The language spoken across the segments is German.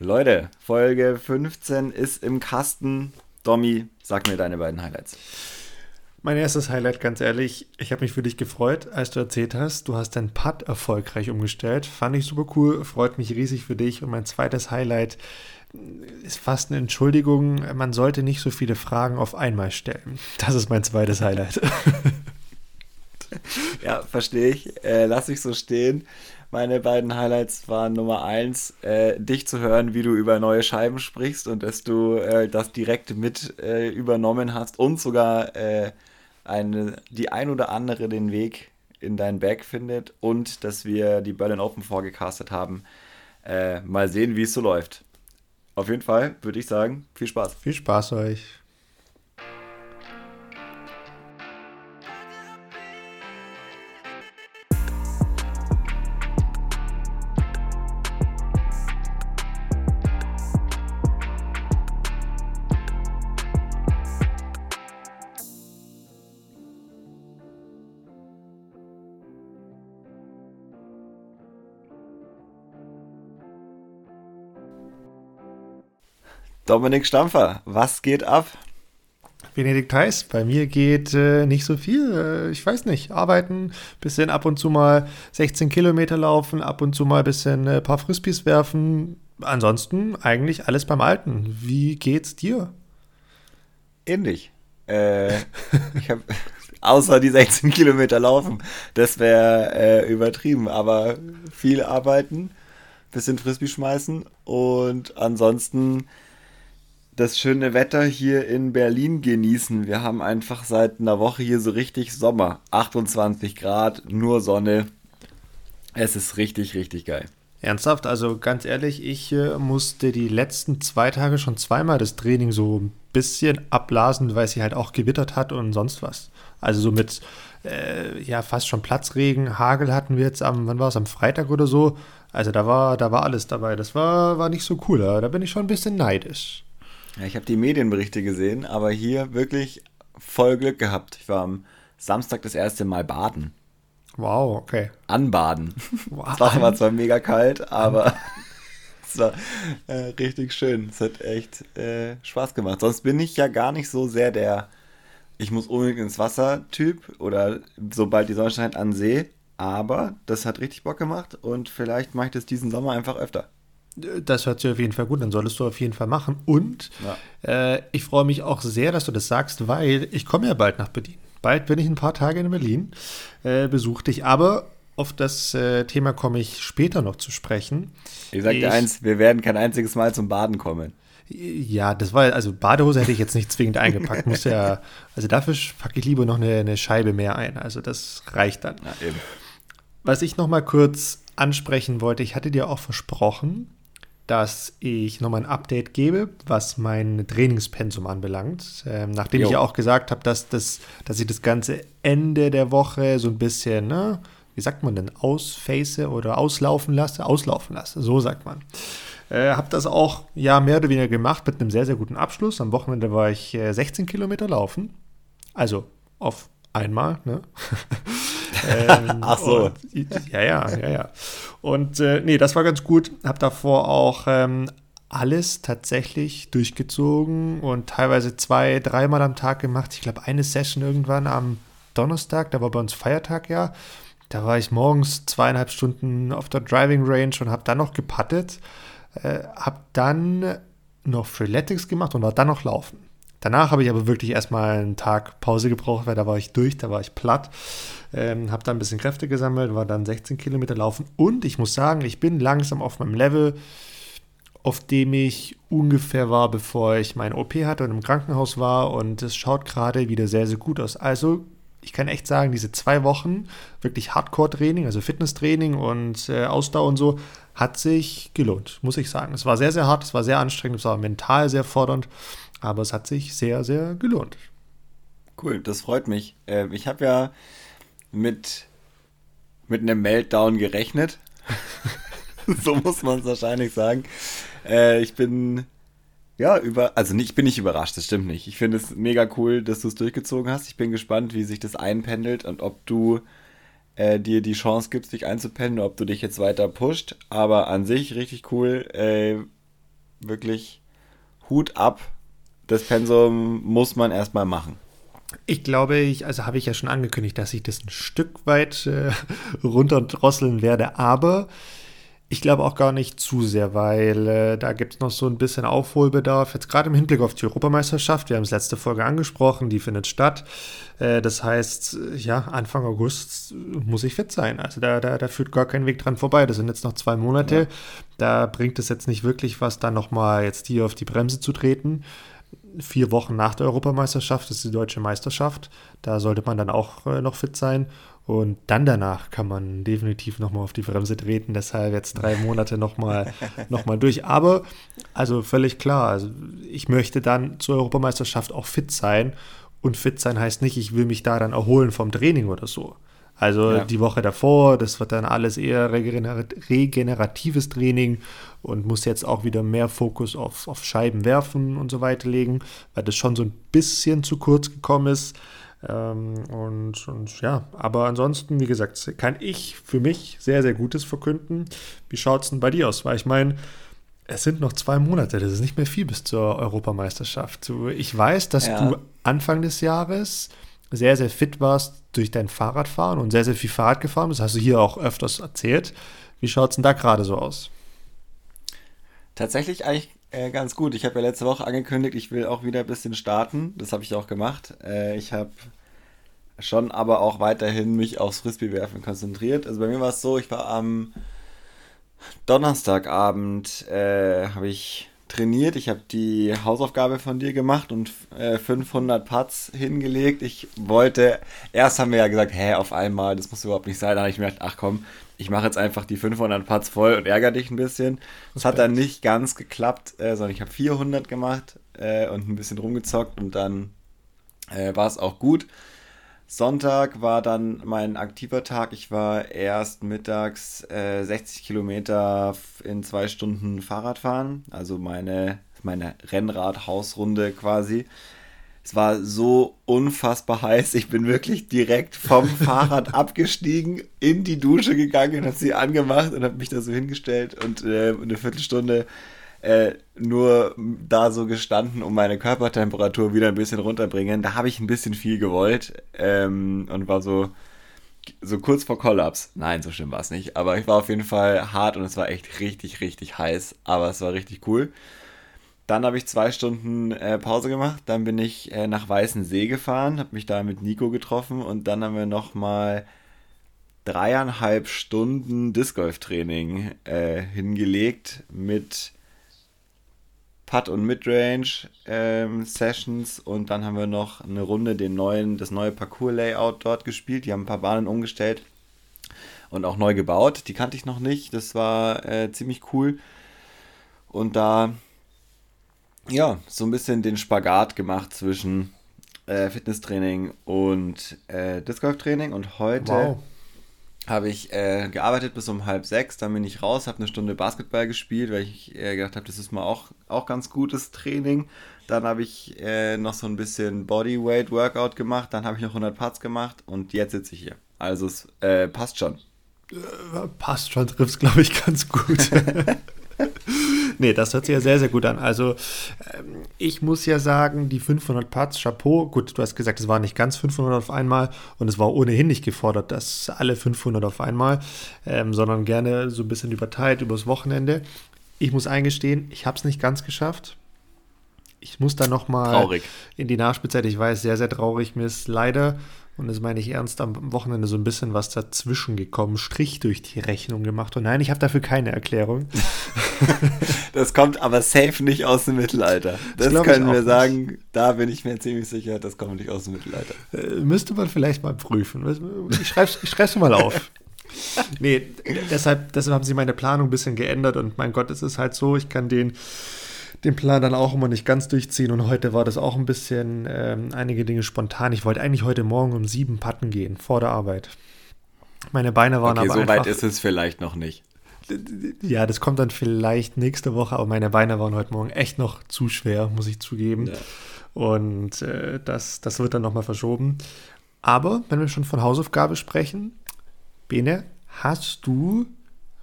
Leute, Folge 15 ist im Kasten. Domi, sag mir deine beiden Highlights. Mein erstes Highlight, ganz ehrlich, ich habe mich für dich gefreut, als du erzählt hast, du hast dein Putt erfolgreich umgestellt. Fand ich super cool, freut mich riesig für dich. Und mein zweites Highlight ist fast eine Entschuldigung, man sollte nicht so viele Fragen auf einmal stellen. Das ist mein zweites Highlight. ja, verstehe ich. Äh, lass ich so stehen. Meine beiden Highlights waren Nummer eins, äh, dich zu hören, wie du über neue Scheiben sprichst und dass du äh, das direkt mit äh, übernommen hast und sogar äh, eine, die ein oder andere den Weg in dein Bag findet und dass wir die Berlin Open vorgecastet haben. Äh, mal sehen, wie es so läuft. Auf jeden Fall würde ich sagen, viel Spaß. Viel Spaß euch. Dominik Stampfer, was geht ab? Benedikt Heiß, bei mir geht äh, nicht so viel. Äh, ich weiß nicht, arbeiten, bisschen ab und zu mal 16 Kilometer laufen, ab und zu mal ein bisschen äh, paar Frisbees werfen. Ansonsten eigentlich alles beim Alten. Wie geht's dir? Ähnlich. Äh, ich habe außer die 16 Kilometer laufen, das wäre äh, übertrieben, aber viel arbeiten, bisschen Frisbee schmeißen und ansonsten das schöne Wetter hier in Berlin genießen. Wir haben einfach seit einer Woche hier so richtig Sommer. 28 Grad, nur Sonne. Es ist richtig, richtig geil. Ernsthaft, also ganz ehrlich, ich äh, musste die letzten zwei Tage schon zweimal das Training so ein bisschen abblasen, weil es hier halt auch gewittert hat und sonst was. Also so mit, äh, ja, fast schon Platzregen, Hagel hatten wir jetzt am, wann war es, am Freitag oder so. Also da war, da war alles dabei. Das war, war nicht so cool. Da bin ich schon ein bisschen neidisch. Ja, ich habe die Medienberichte gesehen, aber hier wirklich voll Glück gehabt. Ich war am Samstag das erste Mal baden. Wow, okay. Anbaden. Wow. Es war zwar mega kalt, aber es war äh, richtig schön. Es hat echt äh, Spaß gemacht. Sonst bin ich ja gar nicht so sehr der ich muss unbedingt ins Wasser Typ oder sobald die Sonne scheint an See. Aber das hat richtig Bock gemacht und vielleicht mache ich das diesen Sommer einfach öfter. Das hört sich auf jeden Fall gut, dann solltest du auf jeden Fall machen. Und ja. äh, ich freue mich auch sehr, dass du das sagst, weil ich komme ja bald nach Berlin. Bald bin ich ein paar Tage in Berlin, äh, besuche dich. Aber auf das äh, Thema komme ich später noch zu sprechen. Ich sage dir eins, wir werden kein einziges Mal zum Baden kommen. Ja, das war, also Badehose hätte ich jetzt nicht zwingend eingepackt. Muss ja, also dafür packe ich lieber noch eine, eine, Scheibe mehr ein. Also das reicht dann. Ja, Was ich noch mal kurz ansprechen wollte, ich hatte dir auch versprochen, dass ich nochmal ein Update gebe, was mein Trainingspensum anbelangt. Ähm, nachdem jo. ich ja auch gesagt habe, dass, das, dass ich das ganze Ende der Woche so ein bisschen, ne, wie sagt man denn, ausface oder auslaufen lasse, auslaufen lasse, so sagt man. Äh, habe das auch ja mehr oder weniger gemacht mit einem sehr, sehr guten Abschluss. Am Wochenende war ich äh, 16 Kilometer laufen. Also auf einmal, ne? ähm, Ach so. Und, ja, ja, ja, ja. Und äh, nee, das war ganz gut. Hab davor auch ähm, alles tatsächlich durchgezogen und teilweise zwei, dreimal am Tag gemacht. Ich glaube, eine Session irgendwann am Donnerstag, da war bei uns Feiertag ja. Da war ich morgens zweieinhalb Stunden auf der Driving Range und habe dann noch gepattet. Äh, habe dann noch Freeletics gemacht und war dann noch laufen. Danach habe ich aber wirklich erstmal einen Tag Pause gebraucht, weil da war ich durch, da war ich platt. Ähm, habe dann ein bisschen Kräfte gesammelt, war dann 16 Kilometer laufen und ich muss sagen, ich bin langsam auf meinem Level, auf dem ich ungefähr war, bevor ich mein OP hatte und im Krankenhaus war und es schaut gerade wieder sehr, sehr gut aus. Also ich kann echt sagen, diese zwei Wochen wirklich Hardcore-Training, also Fitnesstraining und äh, Ausdauer und so, hat sich gelohnt, muss ich sagen. Es war sehr, sehr hart, es war sehr anstrengend, es war mental sehr fordernd aber es hat sich sehr, sehr gelohnt. Cool, das freut mich. Äh, ich habe ja mit, mit einem Meltdown gerechnet. so muss man es wahrscheinlich sagen. Äh, ich bin ja über, also nicht, ich bin nicht überrascht, das stimmt nicht. Ich finde es mega cool, dass du es durchgezogen hast. Ich bin gespannt, wie sich das einpendelt und ob du äh, dir die Chance gibst, dich einzupendeln, ob du dich jetzt weiter pusht. Aber an sich richtig cool. Äh, wirklich Hut ab. Das Pensum muss man erstmal machen. Ich glaube, ich, also habe ich ja schon angekündigt, dass ich das ein Stück weit äh, runterdrosseln werde, aber ich glaube auch gar nicht zu sehr, weil äh, da gibt es noch so ein bisschen Aufholbedarf. Jetzt gerade im Hinblick auf die Europameisterschaft, wir haben es letzte Folge angesprochen, die findet statt. Äh, das heißt, ja, Anfang August muss ich fit sein. Also da, da, da führt gar kein Weg dran vorbei. Das sind jetzt noch zwei Monate. Ja. Da bringt es jetzt nicht wirklich was, dann nochmal jetzt hier auf die Bremse zu treten vier Wochen nach der Europameisterschaft ist die deutsche Meisterschaft. Da sollte man dann auch äh, noch fit sein. Und dann danach kann man definitiv nochmal auf die Bremse treten. Deshalb jetzt drei Monate nochmal noch mal durch. Aber, also völlig klar, also ich möchte dann zur Europameisterschaft auch fit sein. Und fit sein heißt nicht, ich will mich da dann erholen vom Training oder so. Also ja. die Woche davor, das wird dann alles eher regeneratives Training und muss jetzt auch wieder mehr Fokus auf, auf Scheiben werfen und so weiter legen, weil das schon so ein bisschen zu kurz gekommen ist. Ähm, und, und ja, aber ansonsten, wie gesagt, kann ich für mich sehr, sehr Gutes verkünden. Wie schaut es denn bei dir aus? Weil ich meine, es sind noch zwei Monate, das ist nicht mehr viel bis zur Europameisterschaft. Ich weiß, dass ja. du Anfang des Jahres sehr, sehr fit warst durch dein Fahrradfahren und sehr, sehr viel Fahrrad gefahren bist. Das hast du hier auch öfters erzählt. Wie schaut es denn da gerade so aus? Tatsächlich eigentlich äh, ganz gut. Ich habe ja letzte Woche angekündigt, ich will auch wieder ein bisschen starten. Das habe ich auch gemacht. Äh, ich habe schon aber auch weiterhin mich aufs Frisbee-Werfen konzentriert. Also bei mir war es so, ich war am Donnerstagabend, äh, habe ich trainiert. Ich habe die Hausaufgabe von dir gemacht und äh, 500 Putts hingelegt. Ich wollte, erst haben wir ja gesagt, hä, auf einmal, das muss überhaupt nicht sein. Da habe ich mir gedacht, ach komm, ich mache jetzt einfach die 500 Putts voll und ärgere dich ein bisschen. Das hat dann nicht ganz geklappt, äh, sondern ich habe 400 gemacht äh, und ein bisschen rumgezockt und dann äh, war es auch gut. Sonntag war dann mein aktiver Tag. Ich war erst mittags äh, 60 Kilometer in zwei Stunden Fahrradfahren, also meine, meine Rennrad-Hausrunde quasi. Es war so unfassbar heiß. Ich bin wirklich direkt vom Fahrrad abgestiegen, in die Dusche gegangen, habe sie angemacht und habe mich da so hingestellt und äh, eine Viertelstunde äh, nur da so gestanden, um meine Körpertemperatur wieder ein bisschen runterbringen. Da habe ich ein bisschen viel gewollt ähm, und war so, so kurz vor Kollaps. Nein, so schlimm war es nicht. Aber ich war auf jeden Fall hart und es war echt richtig, richtig heiß. Aber es war richtig cool. Dann habe ich zwei Stunden äh, Pause gemacht. Dann bin ich äh, nach Weißensee gefahren, habe mich da mit Nico getroffen und dann haben wir nochmal dreieinhalb Stunden Disc Golf Training äh, hingelegt mit Putt und Midrange ähm, Sessions und dann haben wir noch eine Runde den neuen, das neue Parcours-Layout dort gespielt. Die haben ein paar Bahnen umgestellt und auch neu gebaut. Die kannte ich noch nicht. Das war äh, ziemlich cool. Und da ja, so ein bisschen den Spagat gemacht zwischen äh, Fitnesstraining und äh, Disc Golf Training und heute wow habe ich äh, gearbeitet bis um halb sechs, dann bin ich raus, habe eine Stunde Basketball gespielt, weil ich äh, gedacht habe, das ist mal auch, auch ganz gutes Training. Dann habe ich äh, noch so ein bisschen Bodyweight Workout gemacht, dann habe ich noch 100 Putts gemacht und jetzt sitze ich hier. Also es äh, passt schon. Äh, passt schon, trifft es glaube ich ganz gut. nee, das hört sich ja sehr, sehr gut an. Also, ähm, ich muss ja sagen, die 500 Parts, Chapeau, gut, du hast gesagt, es waren nicht ganz 500 auf einmal und es war ohnehin nicht gefordert, dass alle 500 auf einmal, ähm, sondern gerne so ein bisschen überteilt übers Wochenende. Ich muss eingestehen, ich habe es nicht ganz geschafft. Ich muss da nochmal in die Nachspielzeit, ich weiß, sehr, sehr traurig. Mir ist leider und das meine ich ernst, am Wochenende so ein bisschen was dazwischen gekommen, Strich durch die Rechnung gemacht. Und nein, ich habe dafür keine Erklärung. das kommt aber safe nicht aus dem Mittelalter. Das, das können wir sagen, nicht. da bin ich mir ziemlich sicher, das kommt nicht aus dem Mittelalter. Äh, müsste man vielleicht mal prüfen. Ich schreibe es mal auf. nee, deshalb, deshalb haben sie meine Planung ein bisschen geändert und mein Gott, es ist halt so, ich kann den den Plan dann auch immer nicht ganz durchziehen. Und heute war das auch ein bisschen ähm, einige Dinge spontan. Ich wollte eigentlich heute Morgen um sieben Patten gehen, vor der Arbeit. Meine Beine waren okay, aber. So weit ist es vielleicht noch nicht. Ja, das kommt dann vielleicht nächste Woche, aber meine Beine waren heute Morgen echt noch zu schwer, muss ich zugeben. Ja. Und äh, das, das wird dann nochmal verschoben. Aber wenn wir schon von Hausaufgabe sprechen, Bene, hast du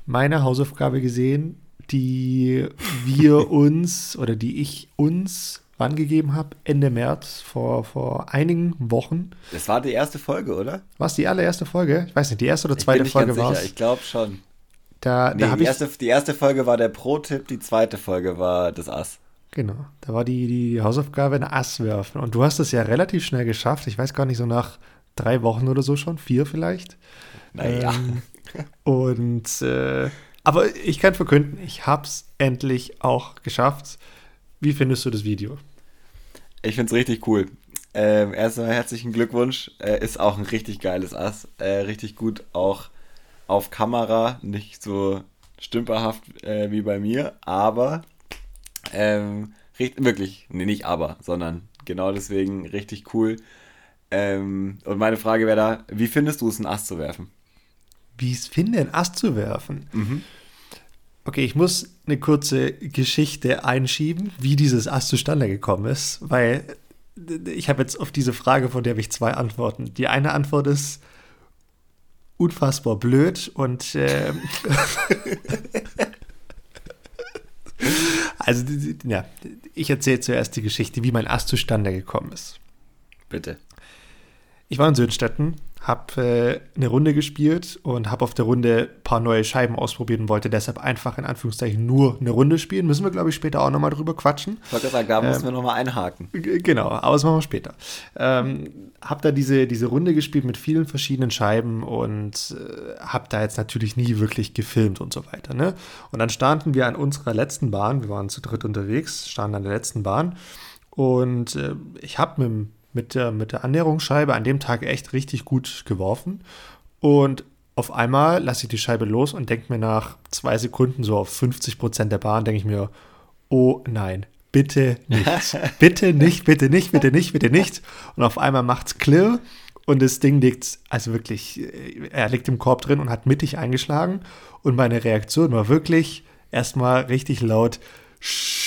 meine Hausaufgabe gesehen die wir uns oder die ich uns wann gegeben habe? Ende März, vor, vor einigen Wochen. Das war die erste Folge, oder? War es die allererste Folge? Ich weiß nicht, die erste oder zweite Folge war es? Ich glaube schon. Da, Nee, da die, ich. erste, die erste Folge war der Pro-Tipp, die zweite Folge war das Ass. Genau, da war die, die Hausaufgabe ein Ass werfen. Und du hast es ja relativ schnell geschafft. Ich weiß gar nicht, so nach drei Wochen oder so schon, vier vielleicht. Naja. Ähm, und äh, aber ich kann verkünden, ich hab's endlich auch geschafft. Wie findest du das Video? Ich finde es richtig cool. Ähm, erstmal herzlichen Glückwunsch. Äh, ist auch ein richtig geiles Ass. Äh, richtig gut auch auf Kamera. Nicht so stümperhaft äh, wie bei mir, aber ähm, richt- wirklich, nee, nicht aber, sondern genau deswegen richtig cool. Ähm, und meine Frage wäre da, wie findest du es, einen Ass zu werfen? Wie es finde, ein Ass zu werfen. Okay, ich muss eine kurze Geschichte einschieben, wie dieses Ass zustande gekommen ist, weil ich habe jetzt auf diese Frage, von der habe ich zwei Antworten. Die eine Antwort ist unfassbar blöd und ähm, also ja, ich erzähle zuerst die Geschichte, wie mein Ass zustande gekommen ist. Bitte. Ich war in Söhnstetten, habe äh, eine Runde gespielt und habe auf der Runde ein paar neue Scheiben ausprobiert und wollte deshalb einfach in Anführungszeichen nur eine Runde spielen. Müssen wir, glaube ich, später auch nochmal drüber quatschen. Ich wollte sagen, da müssen wir nochmal einhaken. Genau, aber das machen wir später. Ähm, hab da diese, diese Runde gespielt mit vielen verschiedenen Scheiben und äh, hab da jetzt natürlich nie wirklich gefilmt und so weiter. Ne? Und dann standen wir an unserer letzten Bahn, wir waren zu dritt unterwegs, standen an der letzten Bahn und äh, ich habe mit, mit, der, mit der Annäherungsscheibe an dem Tag echt richtig gut geworfen und auf einmal lasse ich die Scheibe los und denke mir nach zwei Sekunden so auf 50 Prozent der Bahn, denke ich mir, oh nein, bitte nicht, bitte nicht, bitte nicht, bitte nicht, bitte nicht. Und auf einmal macht's klirr und das Ding liegt, also wirklich, äh, er liegt im Korb drin und hat mittig eingeschlagen. Und meine Reaktion war wirklich erstmal richtig laut, Sch-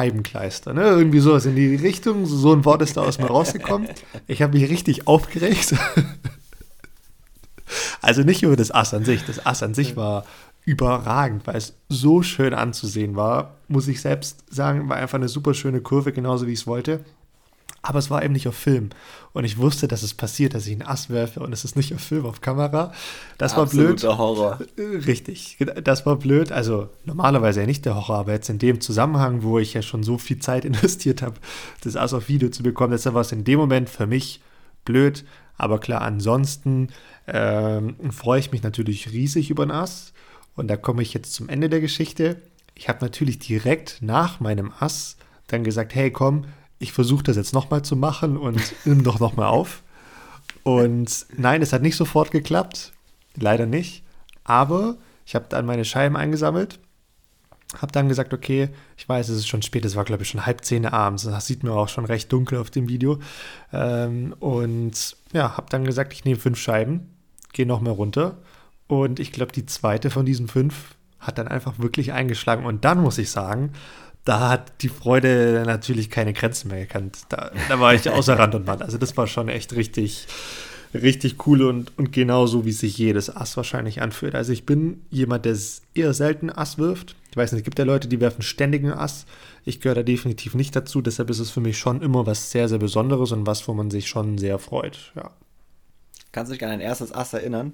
Heibenkleister, ne? Irgendwie sowas in die Richtung. So ein Wort ist da aus mir rausgekommen. Ich habe mich richtig aufgeregt. Also nicht über das Ass an sich. Das Ass an sich war überragend, weil es so schön anzusehen war. Muss ich selbst sagen, war einfach eine super schöne Kurve, genauso wie ich es wollte. Aber es war eben nicht auf Film. Und ich wusste, dass es passiert, dass ich einen Ass werfe und es ist nicht auf Film, auf Kamera. Das war blöd. Absoluter Horror. Äh, Richtig, das war blöd. Also normalerweise ja nicht der Horror, aber jetzt in dem Zusammenhang, wo ich ja schon so viel Zeit investiert habe, das Ass auf Video zu bekommen, deshalb war es in dem Moment für mich blöd. Aber klar, ansonsten ähm, freue ich mich natürlich riesig über ein Ass. Und da komme ich jetzt zum Ende der Geschichte. Ich habe natürlich direkt nach meinem Ass dann gesagt, hey komm, ich versuche das jetzt nochmal zu machen und nimm doch nochmal auf. Und nein, es hat nicht sofort geklappt. Leider nicht. Aber ich habe dann meine Scheiben eingesammelt. Habe dann gesagt, okay, ich weiß, es ist schon spät, es war glaube ich schon halb zehn abends. Das sieht mir auch schon recht dunkel auf dem Video. Ähm, und ja, habe dann gesagt, ich nehme fünf Scheiben, gehe nochmal runter. Und ich glaube, die zweite von diesen fünf hat dann einfach wirklich eingeschlagen. Und dann muss ich sagen, da hat die Freude natürlich keine Grenzen mehr gekannt. Da, da war ich außer Rand und Band. Also das war schon echt richtig, richtig cool und, und genau so, wie sich jedes Ass wahrscheinlich anfühlt. Also ich bin jemand, der eher selten Ass wirft. Ich weiß nicht, es gibt ja Leute, die werfen ständig einen Ass. Ich gehöre da definitiv nicht dazu. Deshalb ist es für mich schon immer was sehr, sehr Besonderes und was, wo man sich schon sehr freut. Ja. Kannst du dich an dein erstes Ass erinnern?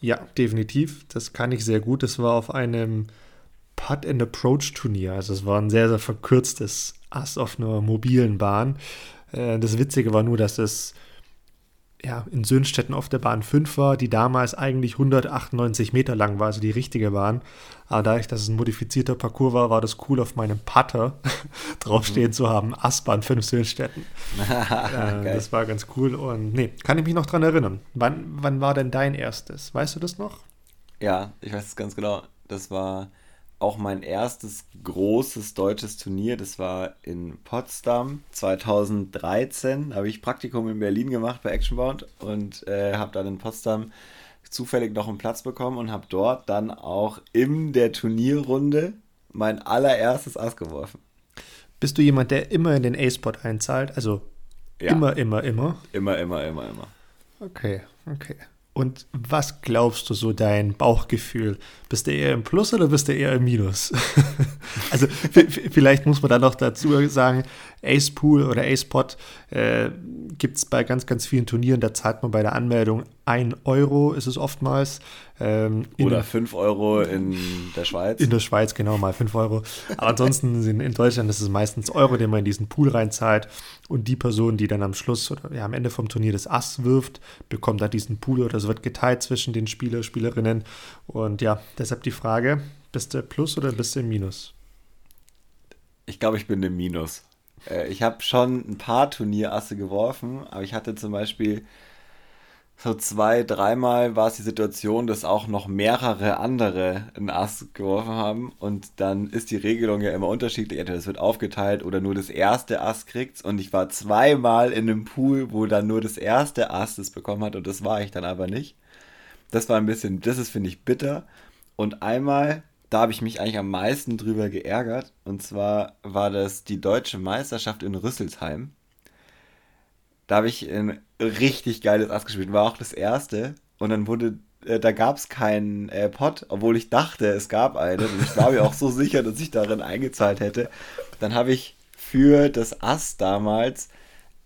Ja, definitiv. Das kann ich sehr gut. Das war auf einem Putt and Approach Turnier. Also es war ein sehr, sehr verkürztes Ass auf einer mobilen Bahn. Äh, Das Witzige war nur, dass es ja, in Söhnstetten auf der Bahn 5 war, die damals eigentlich 198 Meter lang war, also die richtige Bahn. Aber dadurch, dass es ein modifizierter Parcours war, war das cool, auf meinem Putter draufstehen zu haben, Assbahn 5 Söhnstetten. äh, Geil. das war ganz cool und nee, kann ich mich noch dran erinnern. Wann, wann war denn dein erstes? Weißt du das noch? Ja, ich weiß es ganz genau. Das war auch mein erstes großes deutsches Turnier. Das war in Potsdam 2013. Da habe ich Praktikum in Berlin gemacht bei Actionbound und äh, habe dann in Potsdam zufällig noch einen Platz bekommen und habe dort dann auch in der Turnierrunde mein allererstes Ass geworfen. Bist du jemand, der immer in den A-Spot einzahlt? Also Ja. immer, immer, immer? Immer, immer, immer, immer. Okay, okay. Und was glaubst du so dein Bauchgefühl? Bist du eher im Plus oder bist du eher im Minus? also vielleicht muss man dann noch dazu sagen, Ace Pool oder Ace Pot äh, gibt es bei ganz, ganz vielen Turnieren. Da zahlt man bei der Anmeldung 1 Euro, ist es oftmals. Ähm, oder 5 Euro in der Schweiz. In der Schweiz, genau, mal 5 Euro. Aber ansonsten in, in Deutschland ist es meistens Euro, den man in diesen Pool reinzahlt. Und die Person, die dann am Schluss oder ja, am Ende vom Turnier das Ass wirft, bekommt dann diesen Pool oder es wird geteilt zwischen den Spieler, Spielerinnen. Und ja, deshalb die Frage, bist du Plus oder bist du im Minus? Ich glaube, ich bin im Minus. Äh, ich habe schon ein paar Turnierasse geworfen, aber ich hatte zum Beispiel so zwei, dreimal war es die Situation, dass auch noch mehrere andere ein Ass geworfen haben und dann ist die Regelung ja immer unterschiedlich. Entweder es wird aufgeteilt oder nur das erste Ass kriegt und ich war zweimal in einem Pool, wo dann nur das erste Ass das bekommen hat und das war ich dann aber nicht. Das war ein bisschen, das ist finde ich bitter und einmal da habe ich mich eigentlich am meisten drüber geärgert. Und zwar war das die deutsche Meisterschaft in Rüsselsheim. Da habe ich ein richtig geiles Ass gespielt. War auch das erste. Und dann wurde, äh, da gab es keinen äh, Pot, obwohl ich dachte, es gab einen. Und ich war mir auch so sicher, dass ich darin eingezahlt hätte. Dann habe ich für das Ass damals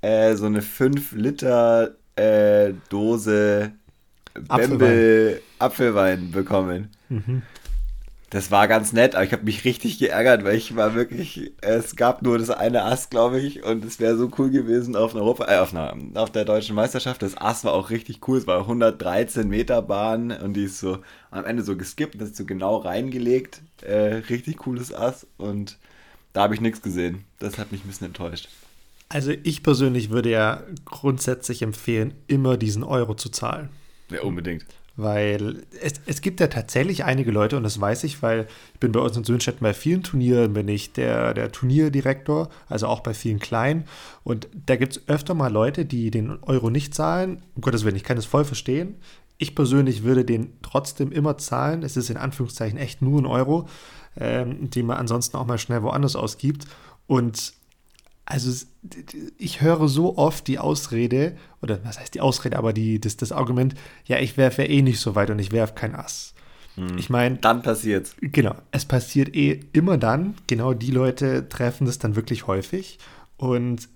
äh, so eine 5 Liter äh, Dose Bembel Apfelwein, Apfelwein bekommen. Mhm das war ganz nett, aber ich habe mich richtig geärgert, weil ich war wirklich, es gab nur das eine Ass, glaube ich, und es wäre so cool gewesen auf einer Europa, äh, auf, einer, auf der deutschen Meisterschaft. Das Ass war auch richtig cool, es war 113 Meter Bahn und die ist so am Ende so geskippt, das ist so genau reingelegt. Äh, richtig cooles Ass und da habe ich nichts gesehen. Das hat mich ein bisschen enttäuscht. Also ich persönlich würde ja grundsätzlich empfehlen, immer diesen Euro zu zahlen. Ja, unbedingt. Weil es, es gibt ja tatsächlich einige Leute, und das weiß ich, weil ich bin bei uns in Sönstedt bei vielen Turnieren, bin ich der, der Turnierdirektor, also auch bei vielen kleinen. Und da gibt es öfter mal Leute, die den Euro nicht zahlen. Um Gottes Willen, ich kann das voll verstehen. Ich persönlich würde den trotzdem immer zahlen. Es ist in Anführungszeichen echt nur ein Euro, ähm, den man ansonsten auch mal schnell woanders ausgibt. Und also ich höre so oft die Ausrede, oder was heißt die Ausrede, aber die, das, das Argument, ja, ich werfe ja eh nicht so weit und ich werfe kein Ass. Hm. Ich meine. Dann passiert's. Genau, es passiert eh immer dann. Genau die Leute treffen das dann wirklich häufig. Und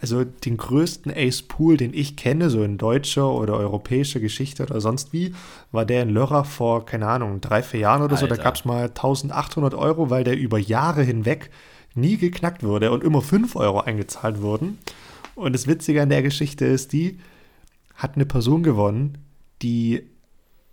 also den größten Ace-Pool, den ich kenne, so in deutscher oder europäischer Geschichte oder sonst wie, war der in Lörrach vor, keine Ahnung, drei, vier Jahren oder Alter. so. Da gab es mal 1800 Euro, weil der über Jahre hinweg nie geknackt wurde und immer 5 Euro eingezahlt wurden. Und das Witzige an der Geschichte ist, die hat eine Person gewonnen, die,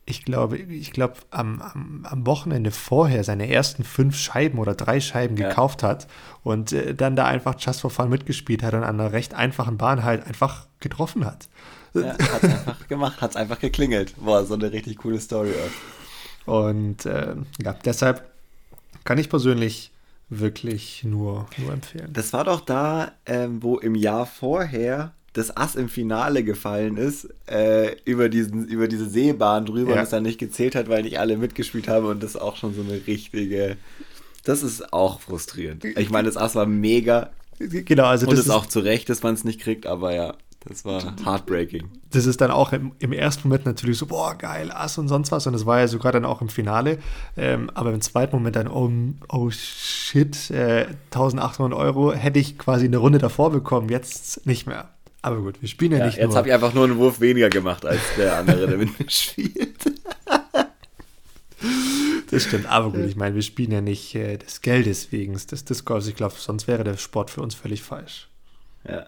ich glaube, ich glaube, am, am, am Wochenende vorher seine ersten fünf Scheiben oder drei Scheiben ja. gekauft hat und äh, dann da einfach Just for Fun mitgespielt hat und an einer recht einfachen Bahn halt einfach getroffen hat. Ja, hat es einfach gemacht, hat es einfach geklingelt. Boah, so eine richtig coole Story. Und äh, ja, deshalb kann ich persönlich wirklich nur, nur empfehlen. Das war doch da, ähm, wo im Jahr vorher das Ass im Finale gefallen ist, äh, über, diesen, über diese Seebahn drüber ja. und es dann nicht gezählt hat, weil nicht alle mitgespielt haben und das auch schon so eine richtige. Das ist auch frustrierend. Ich meine, das Ass war mega. Genau, also und das ist auch zu Recht, dass man es nicht kriegt, aber ja. Das war heartbreaking. Das ist dann auch im, im, ersten Moment natürlich so, boah, geil, Ass und sonst was. Und das war ja sogar dann auch im Finale. Ähm, aber im zweiten Moment dann, oh, oh shit, äh, 1800 Euro hätte ich quasi eine Runde davor bekommen, jetzt nicht mehr. Aber gut, wir spielen ja, ja nicht Jetzt habe ich einfach nur einen Wurf weniger gemacht als der andere, der mit mir spielt. Das stimmt, aber gut, ich meine, wir spielen ja nicht äh, des Geldes wegen des Discords. Ich glaube, sonst wäre der Sport für uns völlig falsch. Ja.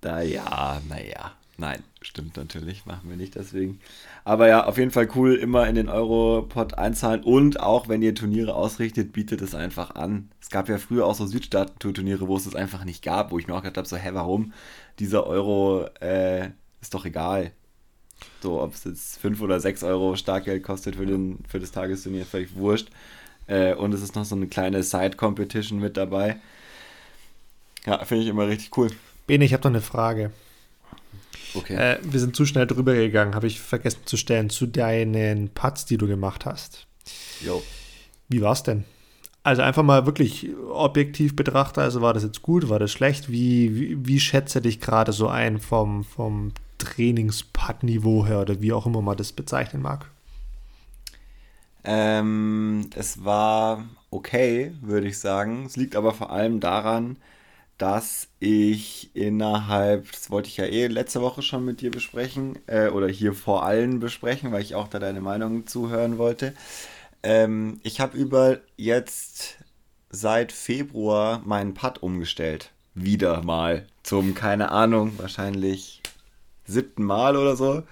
Da ja, naja. Nein, stimmt natürlich, machen wir nicht deswegen. Aber ja, auf jeden Fall cool, immer in den Europod einzahlen und auch wenn ihr Turniere ausrichtet, bietet es einfach an. Es gab ja früher auch so Südstaaten-Turniere, wo es es einfach nicht gab, wo ich mir auch gedacht habe, so, hä, warum? Dieser Euro äh, ist doch egal. So, ob es jetzt 5 oder 6 Euro Startgeld kostet für, den, für das Tagesturnier, völlig wurscht. Äh, und es ist noch so eine kleine Side-Competition mit dabei. Ja, finde ich immer richtig cool. Bene, ich habe noch eine Frage. Okay. Äh, wir sind zu schnell drüber gegangen, habe ich vergessen zu stellen, zu deinen Putts, die du gemacht hast. Jo. Wie war es denn? Also einfach mal wirklich objektiv betrachtet, also war das jetzt gut, war das schlecht? Wie, wie, wie schätze dich gerade so ein vom, vom Trainingspad-Niveau her oder wie auch immer man das bezeichnen mag? Ähm, es war okay, würde ich sagen. Es liegt aber vor allem daran, dass ich innerhalb, das wollte ich ja eh letzte Woche schon mit dir besprechen, äh, oder hier vor allen besprechen, weil ich auch da deine Meinung zuhören wollte. Ähm, ich habe über jetzt seit Februar meinen Pad umgestellt. Wieder mal. Zum, keine Ahnung, wahrscheinlich siebten Mal oder so.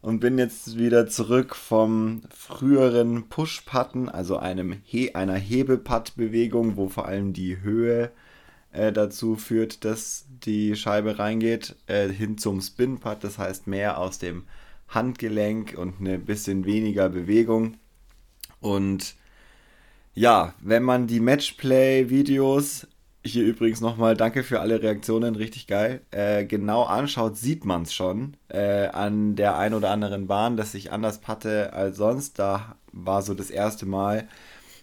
Und bin jetzt wieder zurück vom früheren Push-Putten, also einem He einer Hebeputt-Bewegung, wo vor allem die Höhe äh, dazu führt, dass die Scheibe reingeht, äh, hin zum Spin-Putt. Das heißt mehr aus dem Handgelenk und ein bisschen weniger Bewegung. Und ja, wenn man die Matchplay-Videos, hier übrigens nochmal danke für alle Reaktionen, richtig geil, äh, genau anschaut, sieht man es schon äh, an der ein oder anderen Bahn, dass ich anders patte als sonst. Da war so das erste Mal,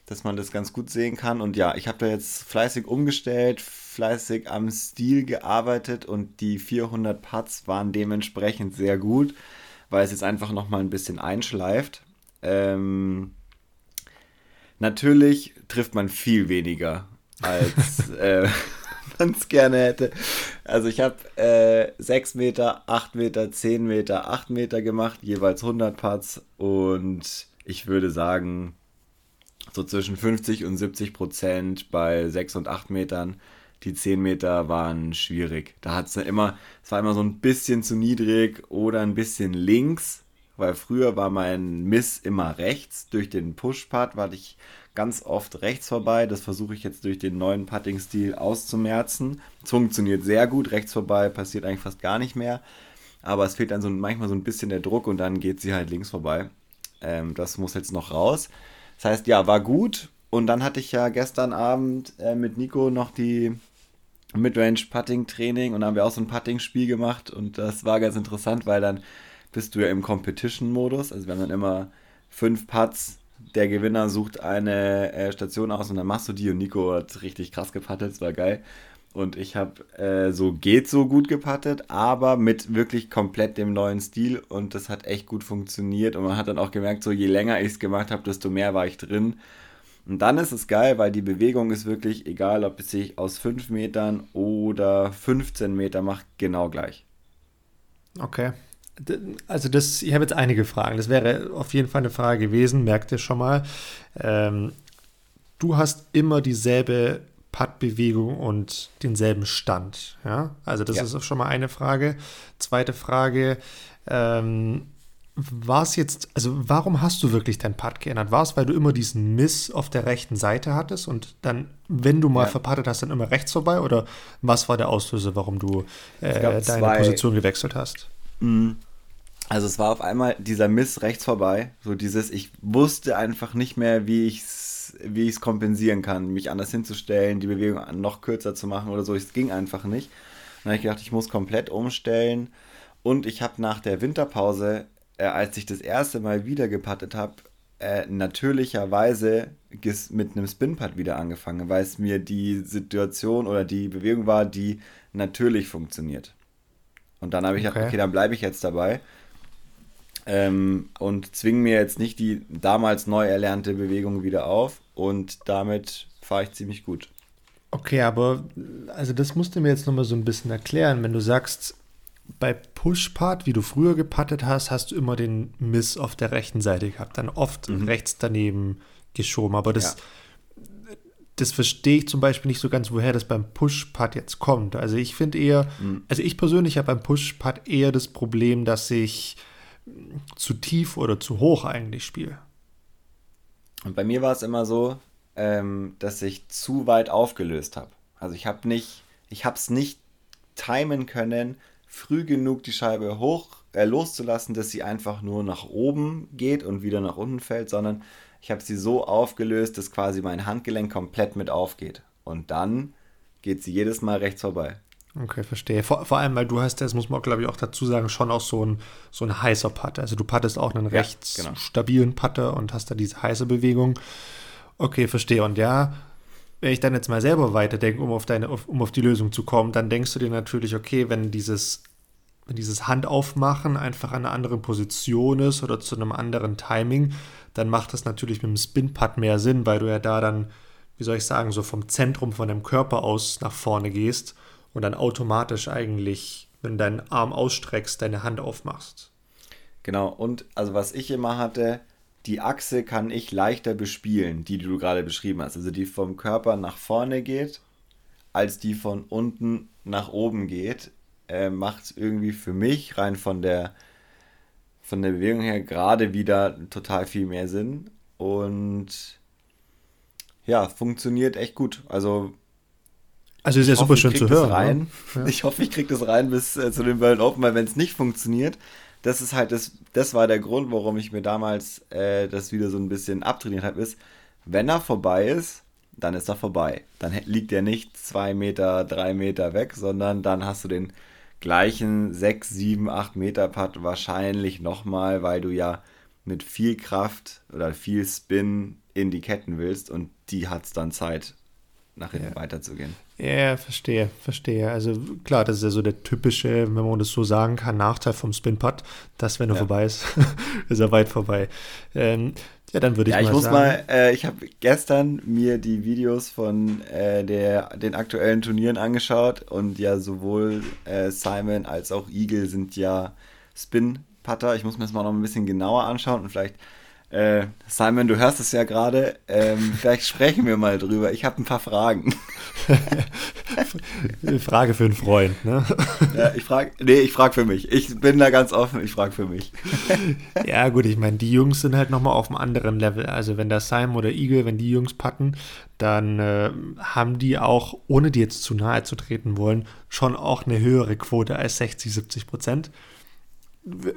dass man das ganz gut sehen kann. Und ja, ich habe da jetzt fleißig umgestellt, fleißig am Stil gearbeitet und die 400 Putts waren dementsprechend sehr gut, weil es jetzt einfach nochmal ein bisschen einschleift. Ähm, natürlich trifft man viel weniger, als äh, man es gerne hätte. Also ich habe äh, 6 Meter, 8 Meter, 10 Meter, 8 Meter gemacht, jeweils 100 Putts und ich würde sagen, so zwischen 50 und 70 Prozent bei 6 und 8 Metern. Die 10 Meter waren schwierig. Da hat es immer, es war immer so ein bisschen zu niedrig oder ein bisschen links, weil früher war mein Miss immer rechts. Durch den Push-Putt war ich ganz oft rechts vorbei. Das versuche ich jetzt durch den neuen Putting-Stil auszumerzen. Es funktioniert sehr gut. Rechts vorbei passiert eigentlich fast gar nicht mehr. Aber es fehlt dann so manchmal so ein bisschen der Druck und dann geht sie halt links vorbei. Ähm, das muss jetzt noch raus. Das heißt, ja, war gut. Und dann hatte ich ja gestern Abend äh, mit Nico noch die Midrange-Putting-Training und haben wir auch so ein Putting-Spiel gemacht und das war ganz interessant, weil dann bist du ja im Competition-Modus. Also wir haben dann immer fünf Putts. Der Gewinner sucht eine äh, Station aus und dann machst du die und Nico hat richtig krass geputtet, das war geil. Und ich habe äh, so geht so gut gepattet, aber mit wirklich komplett dem neuen Stil und das hat echt gut funktioniert. Und man hat dann auch gemerkt, so je länger ich es gemacht habe, desto mehr war ich drin. Und dann ist es geil, weil die Bewegung ist wirklich, egal ob es sich aus 5 Metern oder 15 Meter macht, genau gleich. Okay. Also das, ich habe jetzt einige Fragen. Das wäre auf jeden Fall eine Frage gewesen, merkt ihr schon mal. Ähm, du hast immer dieselbe Puttbewegung und denselben Stand. Ja? Also das ja. ist schon mal eine Frage. Zweite Frage, ähm, war es jetzt, also warum hast du wirklich dein Putt geändert? War es, weil du immer diesen Miss auf der rechten Seite hattest und dann, wenn du mal ja. verpattet hast, dann immer rechts vorbei? Oder was war der Auslöser, warum du äh, deine zwei. Position gewechselt hast? Mhm. Also es war auf einmal dieser Miss rechts vorbei, so dieses, ich wusste einfach nicht mehr, wie ich es wie ich es kompensieren kann, mich anders hinzustellen, die Bewegung noch kürzer zu machen oder so. Es ging einfach nicht. Dann habe ich gedacht, ich muss komplett umstellen. Und ich habe nach der Winterpause, äh, als ich das erste Mal wieder gepattet habe, äh, natürlicherweise mit einem Spinpad wieder angefangen, weil es mir die Situation oder die Bewegung war, die natürlich funktioniert. Und dann habe ich okay. gedacht, okay, dann bleibe ich jetzt dabei ähm, und zwinge mir jetzt nicht die damals neu erlernte Bewegung wieder auf und damit fahre ich ziemlich gut. Okay, aber also das musst du mir jetzt nochmal so ein bisschen erklären. Wenn du sagst, bei Push-Part, wie du früher gepattet hast, hast du immer den Miss auf der rechten Seite gehabt, dann oft mhm. rechts daneben geschoben. Aber das, ja. das verstehe ich zum Beispiel nicht so ganz, woher das beim Push-Part jetzt kommt. Also ich finde eher, mhm. also ich persönlich habe beim Push-Part eher das Problem, dass ich zu tief oder zu hoch eigentlich spiele. Und bei mir war es immer so, ähm, dass ich zu weit aufgelöst habe. Also ich habe nicht, ich habe es nicht timen können, früh genug die Scheibe hoch äh, loszulassen, dass sie einfach nur nach oben geht und wieder nach unten fällt, sondern ich habe sie so aufgelöst, dass quasi mein Handgelenk komplett mit aufgeht. Und dann geht sie jedes Mal rechts vorbei. Okay, verstehe. Vor, vor allem, weil du hast, das muss man glaube ich auch dazu sagen, schon auch so ein, so ein heißer Putter. Also du pattest auch einen ja, recht genau. stabilen Putter und hast da diese heiße Bewegung. Okay, verstehe. Und ja, wenn ich dann jetzt mal selber weiterdenke, um auf deine, um auf die Lösung zu kommen, dann denkst du dir natürlich, okay, wenn dieses wenn dieses Handaufmachen einfach an einer anderen Position ist oder zu einem anderen Timing, dann macht das natürlich mit dem Spin-Putt mehr Sinn, weil du ja da dann, wie soll ich sagen, so vom Zentrum von deinem Körper aus nach vorne gehst und dann automatisch eigentlich, wenn du deinen Arm ausstreckst, deine Hand aufmachst. Genau, und also was ich immer hatte, die Achse kann ich leichter bespielen, die, die du gerade beschrieben hast. Also die vom Körper nach vorne geht, als die von unten nach oben geht, äh, macht irgendwie für mich rein von der von der Bewegung her gerade wieder total viel mehr Sinn und ja, funktioniert echt gut. Also also ist ja super schön zu hören. Rein. Ja. Ich hoffe, ich kriege das rein bis äh, zu den World Open, weil wenn es nicht funktioniert, das ist halt das, das war der Grund, warum ich mir damals äh, das wieder so ein bisschen abtrainiert habe, ist, wenn er vorbei ist, dann ist er vorbei. Dann liegt er nicht zwei Meter, drei Meter weg, sondern dann hast du den gleichen 6, 7, 8 Meter Putt wahrscheinlich nochmal, weil du ja mit viel Kraft oder viel Spin in die Ketten willst und die hat es dann Zeit, nach hinten ja. weiterzugehen. Ja, verstehe, verstehe. Also klar, das ist ja so der typische, wenn man das so sagen kann, Nachteil vom Spin-Putt, dass wenn er ja. vorbei ist, ist er weit vorbei. Ähm, ja, dann würde ich ja, mal ich muss sagen. mal, äh, ich habe gestern mir die Videos von äh, der, den aktuellen Turnieren angeschaut und ja, sowohl äh, Simon als auch Eagle sind ja Spin-Putter. Ich muss mir das mal noch ein bisschen genauer anschauen und vielleicht äh, Simon, du hörst es ja gerade. Ähm, vielleicht sprechen wir mal drüber. Ich habe ein paar Fragen. Frage für einen Freund, ne? Ja, ich frage, nee, ich frage für mich. Ich bin da ganz offen, ich frage für mich. ja, gut, ich meine, die Jungs sind halt nochmal auf einem anderen Level. Also, wenn da Simon oder Eagle, wenn die Jungs patten, dann äh, haben die auch, ohne die jetzt zu nahe zu treten wollen, schon auch eine höhere Quote als 60, 70 Prozent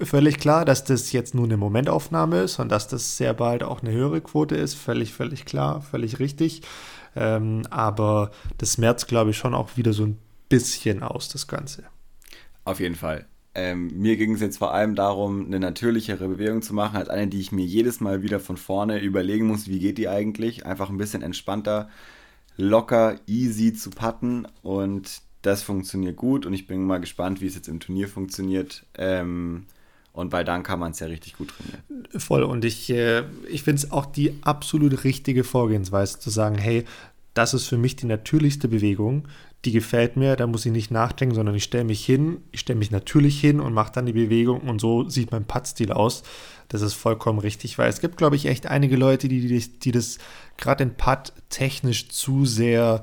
völlig klar, dass das jetzt nur eine Momentaufnahme ist und dass das sehr bald auch eine höhere Quote ist. Völlig, völlig klar, völlig richtig. Ähm, aber das merzt, glaube ich, schon auch wieder so ein bisschen aus, das Ganze. Auf jeden Fall. Ähm, mir ging es jetzt vor allem darum, eine natürlichere Bewegung zu machen, als eine, die ich mir jedes Mal wieder von vorne überlegen muss, wie geht die eigentlich. Einfach ein bisschen entspannter, locker, easy zu patten und das funktioniert gut und ich bin mal gespannt, wie es jetzt im Turnier funktioniert. Ähm, und weil dann kann man es ja richtig gut trainieren. Voll. Und ich, äh, ich finde es auch die absolut richtige Vorgehensweise zu sagen, hey, das ist für mich die natürlichste Bewegung, die gefällt mir, da muss ich nicht nachdenken, sondern ich stelle mich hin, ich stelle mich natürlich hin und mache dann die Bewegung und so sieht mein Puttstil aus. Das ist vollkommen richtig, weil es gibt, glaube ich, echt einige Leute, die, die, die das gerade in Putt technisch zu sehr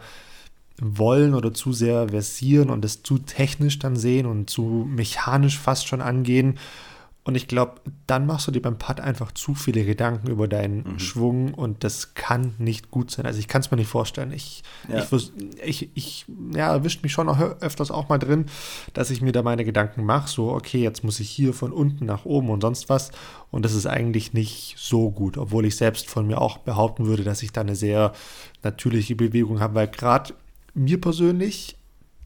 wollen oder zu sehr versieren und es zu technisch dann sehen und zu mechanisch fast schon angehen. Und ich glaube, dann machst du dir beim Putt einfach zu viele Gedanken über deinen mhm. Schwung und das kann nicht gut sein. Also ich kann es mir nicht vorstellen. Ich, ja. ich, ich, ich ja, erwischt mich schon auch öfters auch mal drin, dass ich mir da meine Gedanken mache. So, okay, jetzt muss ich hier von unten nach oben und sonst was. Und das ist eigentlich nicht so gut, obwohl ich selbst von mir auch behaupten würde, dass ich da eine sehr natürliche Bewegung habe, weil gerade mir persönlich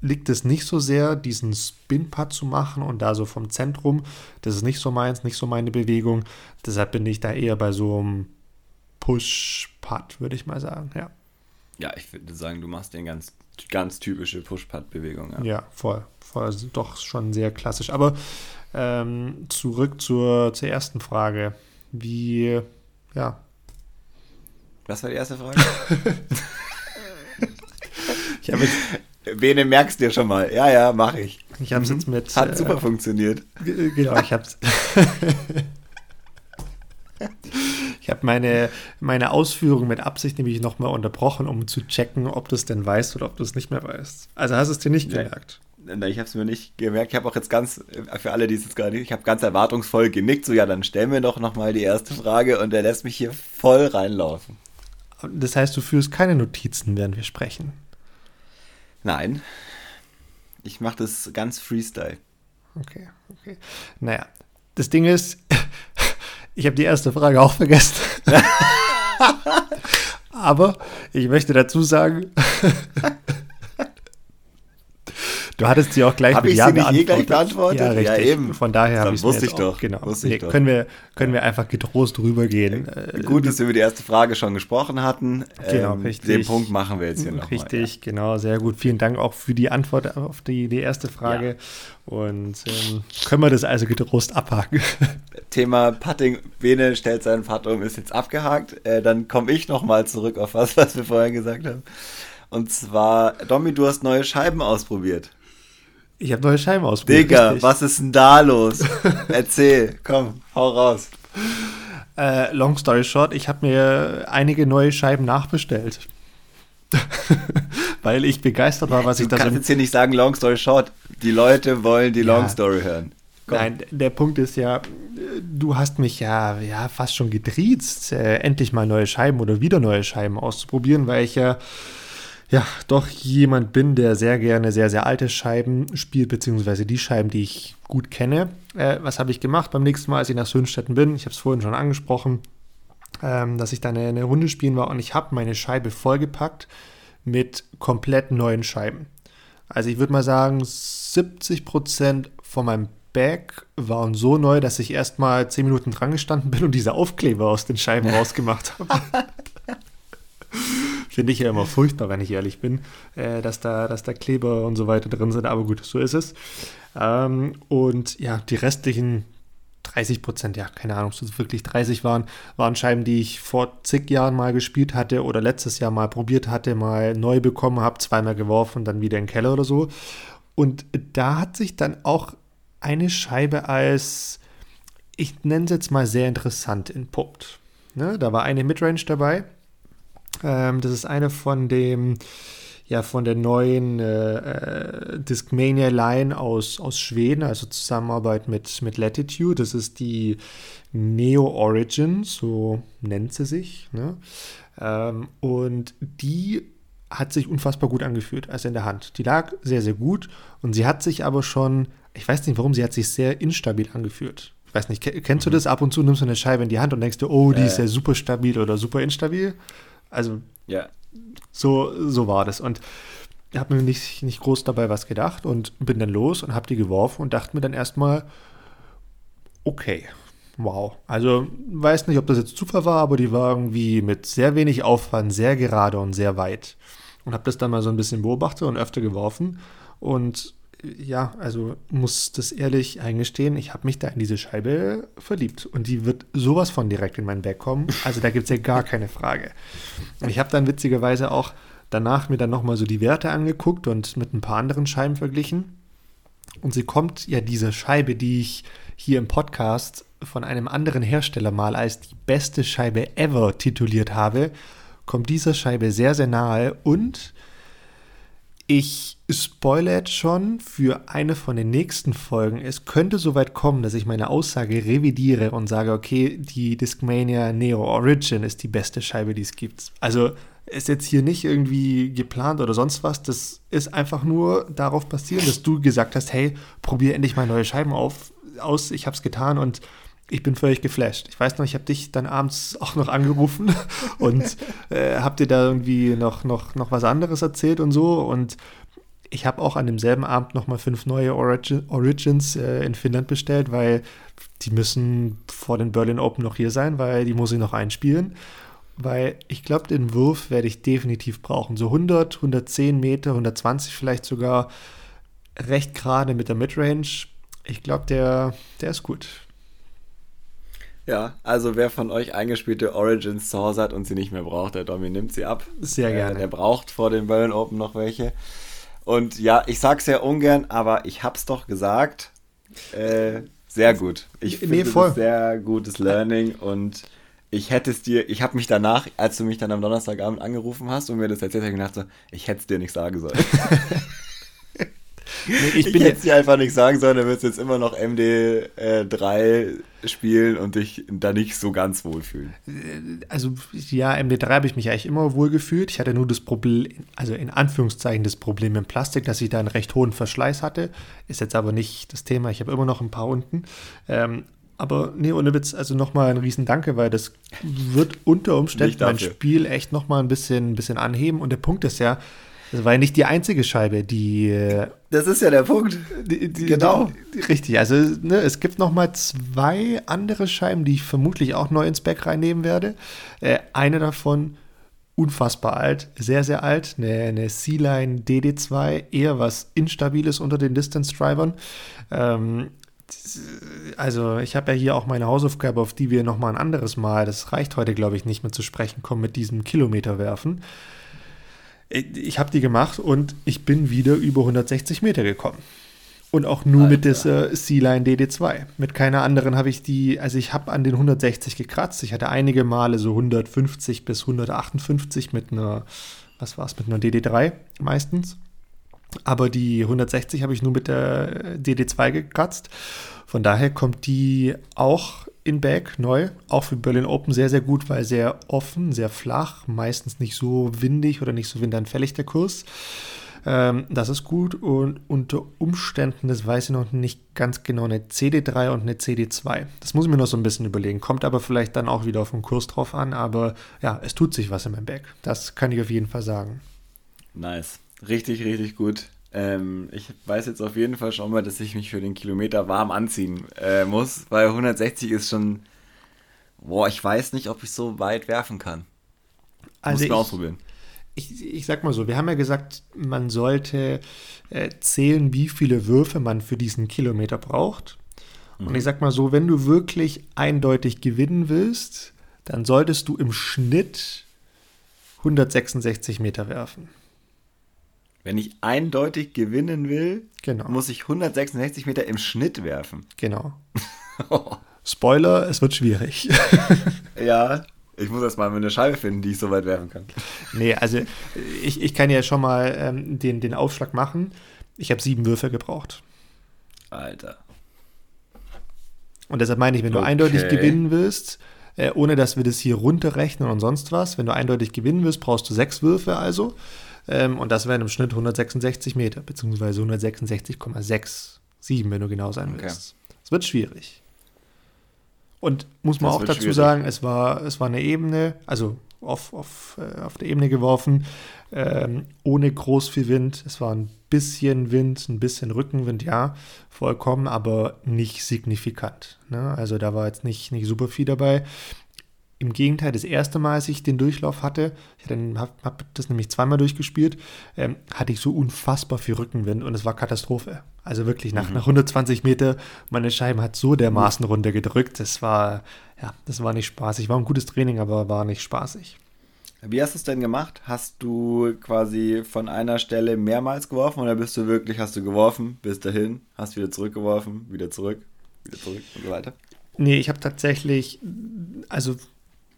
liegt es nicht so sehr, diesen Spin-Putt zu machen und da so vom Zentrum. Das ist nicht so meins, nicht so meine Bewegung. Deshalb bin ich da eher bei so einem Push-Putt, würde ich mal sagen, ja. Ja, ich würde sagen, du machst den ganz, ganz typische Push-Putt-Bewegung. Ja. ja, voll. voll. Also doch schon sehr klassisch. Aber ähm, zurück zur, zur ersten Frage. Wie, ja. Was war die erste Frage? Ich habe jetzt. Bene merkst dir schon mal. Ja, ja, mache ich. Ich habe es mhm. jetzt mit. Hat super äh, funktioniert. Genau, ich habe es. ich habe meine, meine Ausführung mit Absicht nämlich nochmal unterbrochen, um zu checken, ob du es denn weißt oder ob du es nicht mehr weißt. Also hast du es dir nicht gemerkt? Nein, ich habe es mir nicht gemerkt. Ich habe auch jetzt ganz, für alle, die es jetzt gerade nicht, ich habe ganz erwartungsvoll genickt. So, ja, dann stellen wir doch nochmal die erste Frage und er lässt mich hier voll reinlaufen. Das heißt, du führst keine Notizen, während wir sprechen. Nein. Ich mache das ganz Freestyle. Okay, okay. Naja, das Ding ist, ich habe die erste Frage auch vergessen. Aber ich möchte dazu sagen, Du hattest sie auch gleich hab mit ich Ja sie nicht eh beantwortet. gleich beantwortet? Ja, richtig. Ja, eben. Von daher habe ich wusste ich doch. Genau. Wusste ich Nee, doch. Können, wir, können wir einfach getrost rübergehen. Äh, Gut, dass wir über die erste Frage schon gesprochen hatten. Genau, Ähm, richtig. Den Punkt machen wir jetzt hier nochmal. Richtig, genau, sehr gut. Vielen Dank auch für die Antwort auf die, die erste Frage. Und ähm, können wir das also getrost abhaken? Thema Putting, Bene stellt seinen Putt um, ist jetzt abgehakt. Äh, dann komme ich nochmal zurück auf was, was wir vorher gesagt haben. Und zwar, Domi, du hast neue Scheiben ausprobiert. Ich habe neue Scheiben ausprobiert. Digga, richtig. was ist denn da los? Erzähl, komm, hau raus. Äh, long story short, ich habe mir einige neue Scheiben nachbestellt. Weil ich begeistert war, was Du ich da kannst so. jetzt hier nicht sagen, long story short. Die Leute wollen die Ja. long story hören. Komm. Nein, der Punkt ist ja, du hast mich ja, ja fast schon getriezt, äh, endlich mal neue Scheiben oder wieder neue Scheiben auszuprobieren, weil ich ja, ja doch jemand bin, der sehr gerne sehr, sehr alte Scheiben spielt, beziehungsweise die Scheiben, die ich gut kenne. Äh, was habe ich gemacht beim nächsten Mal, als ich nach Sönstetten bin? Ich habe es vorhin schon angesprochen, ähm, dass ich da eine, eine Runde spielen war und ich habe meine Scheibe vollgepackt mit komplett neuen Scheiben. Also ich würde mal sagen, 70% von meinem Bag waren so neu, dass ich erst mal 10 Minuten dran gestanden bin und diese Aufkleber aus den Scheiben rausgemacht habe. Finde ich ja immer furchtbar, wenn ich ehrlich bin, äh, dass, da, dass da Kleber und so weiter drin sind. Aber gut, so ist es. Ähm, und ja, die restlichen 30 Prozent, ja, keine Ahnung, ob es wirklich 30 waren, waren Scheiben, die ich vor zig Jahren mal gespielt hatte oder letztes Jahr mal probiert hatte, mal neu bekommen habe, zweimal geworfen, dann wieder in den Keller oder so. Und da hat sich dann auch eine Scheibe als, ich nenne es jetzt mal sehr interessant entpuppt. Ne? Da war eine Midrange dabei. Ähm, das ist eine von dem, ja, von der neuen äh, äh, Discmania Line aus, aus Schweden, also Zusammenarbeit mit, mit Latitude. Das ist die Neo Origin, so nennt sie sich. Ne? Ähm, und die hat sich unfassbar gut angefühlt, also in der Hand. Die lag sehr, sehr gut und sie hat sich aber schon, ich weiß nicht warum, sie hat sich sehr instabil angefühlt. Ich weiß nicht, ke- kennst du das? Ab und zu nimmst du eine Scheibe in die Hand und denkst dir, oh, die Äh. ist ja super stabil oder super instabil. Also Ja. so, so war das. Und ich habe mir nicht, nicht groß dabei was gedacht und bin dann los und habe die geworfen und dachte mir dann erstmal, okay, wow. Also weiß nicht, ob das jetzt Zufall war, aber die war irgendwie mit sehr wenig Aufwand sehr gerade und sehr weit. Und habe das dann mal so ein bisschen beobachtet und öfter geworfen. Und ja, also muss das ehrlich eingestehen, ich habe mich da in diese Scheibe verliebt. Und die wird sowas von direkt in mein Bag kommen. Also da gibt es ja gar keine Frage. Und ich habe dann witzigerweise auch danach mir dann nochmal so die Werte angeguckt und mit ein paar anderen Scheiben verglichen. Und sie kommt ja diese Scheibe, die ich hier im Podcast von einem anderen Hersteller mal als die beste Scheibe ever tituliert habe, kommt dieser Scheibe sehr, sehr nahe und ich spoilere jetzt schon für eine von den nächsten Folgen. Es könnte soweit kommen, dass ich meine Aussage revidiere und sage, okay, die Discmania Neo Origin ist die beste Scheibe, die es gibt. Also ist jetzt hier nicht irgendwie geplant oder sonst was. Das ist einfach nur darauf passiert, dass du gesagt hast, hey, probier endlich mal neue Scheiben auf, aus. Ich habe es getan und ich bin völlig geflasht. Ich weiß noch, ich habe dich dann abends auch noch angerufen und äh, habe dir da irgendwie noch, noch, noch was anderes erzählt und so. Und ich habe auch an demselben Abend nochmal fünf neue Origi Origins äh, in Finnland bestellt, weil die müssen vor den Berlin Open noch hier sein, weil die muss ich noch einspielen. Weil ich glaube, den Wurf werde ich definitiv brauchen. So 100, 110 Meter, 120 vielleicht sogar. Recht gerade mit der Midrange. Ich glaube, der, der ist gut. Ja, also wer von euch eingespielte Origins zu Hause hat und sie nicht mehr braucht, der Domi nimmt sie ab. Sehr gerne. Äh, der braucht vor den Berlin Open noch welche. Und ja, ich sag's ja ungern, aber ich hab's doch gesagt. Äh, sehr gut. Ich Nee, finde voll. sehr gutes Learning und ich hätte es dir, ich habe mich danach, als du mich dann am Donnerstagabend angerufen hast und mir das erzählt hast, gedacht so, ich hätte es dir nicht sagen sollen. Nee, ich Ich bin es dir einfach nicht sagen sollen, du jetzt immer noch MD3 spielen und dich da nicht so ganz wohlfühlen. also ja, MD3 habe ich mich eigentlich immer wohl gefühlt. Ich hatte nur das Problem, also in Anführungszeichen das Problem im Plastik, dass ich da einen recht hohen Verschleiß hatte. Ist jetzt aber nicht das Thema. Ich habe immer noch ein paar unten. Ähm, aber nee, ohne Witz, also nochmal ein riesen Danke, weil das wird unter Umständen mein. Spiel echt nochmal ein bisschen, ein bisschen anheben. Und der Punkt ist ja, Das war ja nicht die einzige Scheibe, die. Äh, das ist ja der Punkt. Die, die, genau. Die, richtig. Also ne, es gibt noch mal zwei andere Scheiben, die ich vermutlich auch neu ins Back reinnehmen werde. Äh, eine davon unfassbar alt, sehr, sehr alt. Eine, eine C-Line DD2, eher was Instabiles unter den Distance-Drivern. Ähm, also ich habe ja hier auch meine Hausaufgabe, auf die wir noch mal ein anderes Mal, das reicht heute, glaube ich, nicht mehr zu sprechen kommen, mit diesem Kilometerwerfen. Ich habe die gemacht und ich bin wieder über 160 Meter gekommen. Und auch nur Alter. mit dieser C-Line DD2. Mit keiner anderen habe ich die, also ich habe an den 160 gekratzt. Ich hatte einige Male so 150 bis 158 mit einer, was war es, mit einer DD3 meistens. Aber die 160 habe ich nur mit der DD2 gekratzt. Von daher kommt die auch in Back neu, auch für Berlin Open sehr, sehr gut, weil sehr offen, sehr flach, meistens nicht so windig oder nicht so windanfällig der Kurs. Ähm, das ist gut und unter Umständen, das weiß ich noch nicht ganz genau, eine CD3 und eine CD2. Das muss ich mir noch so ein bisschen überlegen. Kommt aber vielleicht dann auch wieder auf den Kurs drauf an, aber ja, es tut sich was in meinem Back. Das kann ich auf jeden Fall sagen. Nice. Richtig, richtig gut. Ähm, ich weiß jetzt auf jeden Fall schon mal, dass ich mich für den Kilometer warm anziehen äh, muss, weil 160 ist schon. Boah, ich weiß nicht, ob ich so weit werfen kann. Also muss ich, ausprobieren ich, ich sag mal so, wir haben ja gesagt, man sollte äh, zählen, wie viele Würfe man für diesen Kilometer braucht. Mhm. Und ich sag mal so, wenn du wirklich eindeutig gewinnen willst, dann solltest du im Schnitt 166 Meter werfen. Wenn ich eindeutig gewinnen will, genau. muss ich 166 Meter im Schnitt werfen. Genau. Spoiler, es wird schwierig. ja, ich muss erst mal eine Scheibe finden, die ich so weit werfen kann. Nee, also ich, ich kann ja schon mal ähm, den, den Aufschlag machen. Ich habe sieben Würfe gebraucht. Alter. Und deshalb meine ich, wenn du eindeutig gewinnen willst, äh, ohne dass wir das hier runterrechnen und sonst was, wenn du eindeutig gewinnen willst, brauchst du sechs Würfe also. Ähm, und das wären im Schnitt 166 Meter, beziehungsweise 166,67, wenn du genau sein willst. Es wird schwierig. Und muss man das auch dazu schwierig. sagen, es war, es war eine Ebene, also auf, auf, äh, auf der Ebene geworfen, ähm, ohne groß viel Wind. Es war ein bisschen Wind, ein bisschen Rückenwind, ja, vollkommen, aber nicht signifikant. Ne? Also da war jetzt nicht, nicht super viel dabei. Im Gegenteil, das erste Mal, als ich den Durchlauf hatte, ich habe hab das nämlich zweimal durchgespielt, ähm, hatte ich so unfassbar viel Rückenwind und es war Katastrophe. Also wirklich nach, mhm. nach 120 Meter, meine Scheiben hat so dermaßen runtergedrückt. Das war, ja, das war nicht spaßig. War ein gutes Training, aber war nicht spaßig. Wie hast du es denn gemacht? Hast du quasi von einer Stelle mehrmals geworfen oder bist du wirklich, hast du geworfen, bis dahin, hast wieder zurückgeworfen, wieder zurück, wieder zurück und so weiter? Nee, ich habe tatsächlich, also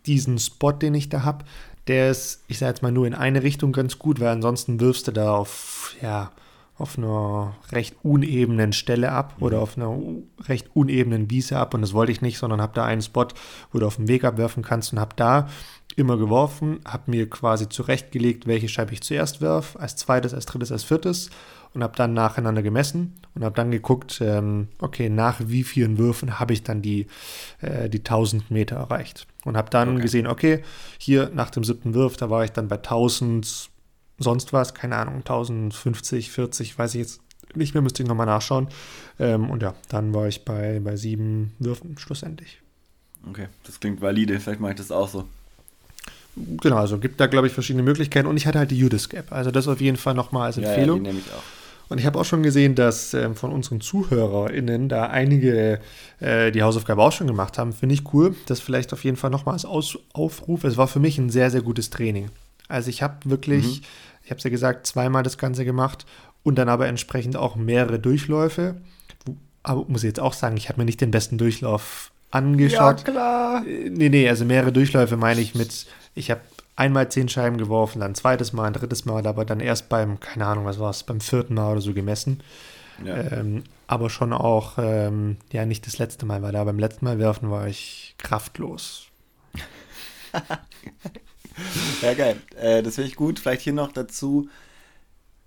diesen Spot, den ich da habe, der ist, ich sage jetzt mal, nur in eine Richtung ganz gut, weil ansonsten wirfst du da auf, ja, auf einer recht unebenen Stelle ab oder mhm. auf einer recht unebenen Wiese ab und das wollte ich nicht, sondern habe da einen Spot, wo du auf dem Weg abwerfen kannst und habe da immer geworfen, habe mir quasi zurechtgelegt, welche Scheibe ich zuerst werfe, als zweites, als drittes, als viertes und habe dann nacheinander gemessen und habe dann geguckt, ähm, okay, nach wie vielen Würfen habe ich dann die, äh, die 1000 Meter erreicht. Und habe dann okay. gesehen, okay, hier nach dem siebten Wurf, da war ich dann bei 1000 sonst was, keine Ahnung, 1050, 40, weiß ich jetzt nicht mehr, müsste ich nochmal nachschauen. Ähm, und ja, dann war ich bei, bei sieben Würfen schlussendlich. Okay, das klingt valide, vielleicht mache ich das auch so. Genau, also gibt da, glaube ich, verschiedene Möglichkeiten. Und ich hatte halt die Udiscap. Also das auf jeden Fall nochmal als Empfehlung. Ja, ja, die nehme ich auch. Und ich habe auch schon gesehen, dass äh, von unseren ZuhörerInnen da einige äh, die Hausaufgabe auch schon gemacht haben. Finde ich cool. Das vielleicht auf jeden Fall nochmal als Aus Aufruf. Es war für mich ein sehr, sehr gutes Training. Also ich habe wirklich, mhm. ich habe es ja gesagt, zweimal das Ganze gemacht und dann aber entsprechend auch mehrere Durchläufe. Aber muss ich jetzt auch sagen, ich habe mir nicht den besten Durchlauf angeschaut. Ja, klar. Äh, nee, nee, also mehrere Durchläufe meine ich mit, ich habe einmal zehn Scheiben geworfen, dann ein zweites Mal, ein drittes Mal, aber dann erst beim, keine Ahnung, was war es, beim vierten Mal oder so gemessen. Ja. Ähm, aber schon auch, ähm, ja, nicht das letzte Mal, weil da beim letzten Mal werfen war ich kraftlos. ja, geil. Äh, das finde ich gut. Vielleicht hier noch dazu.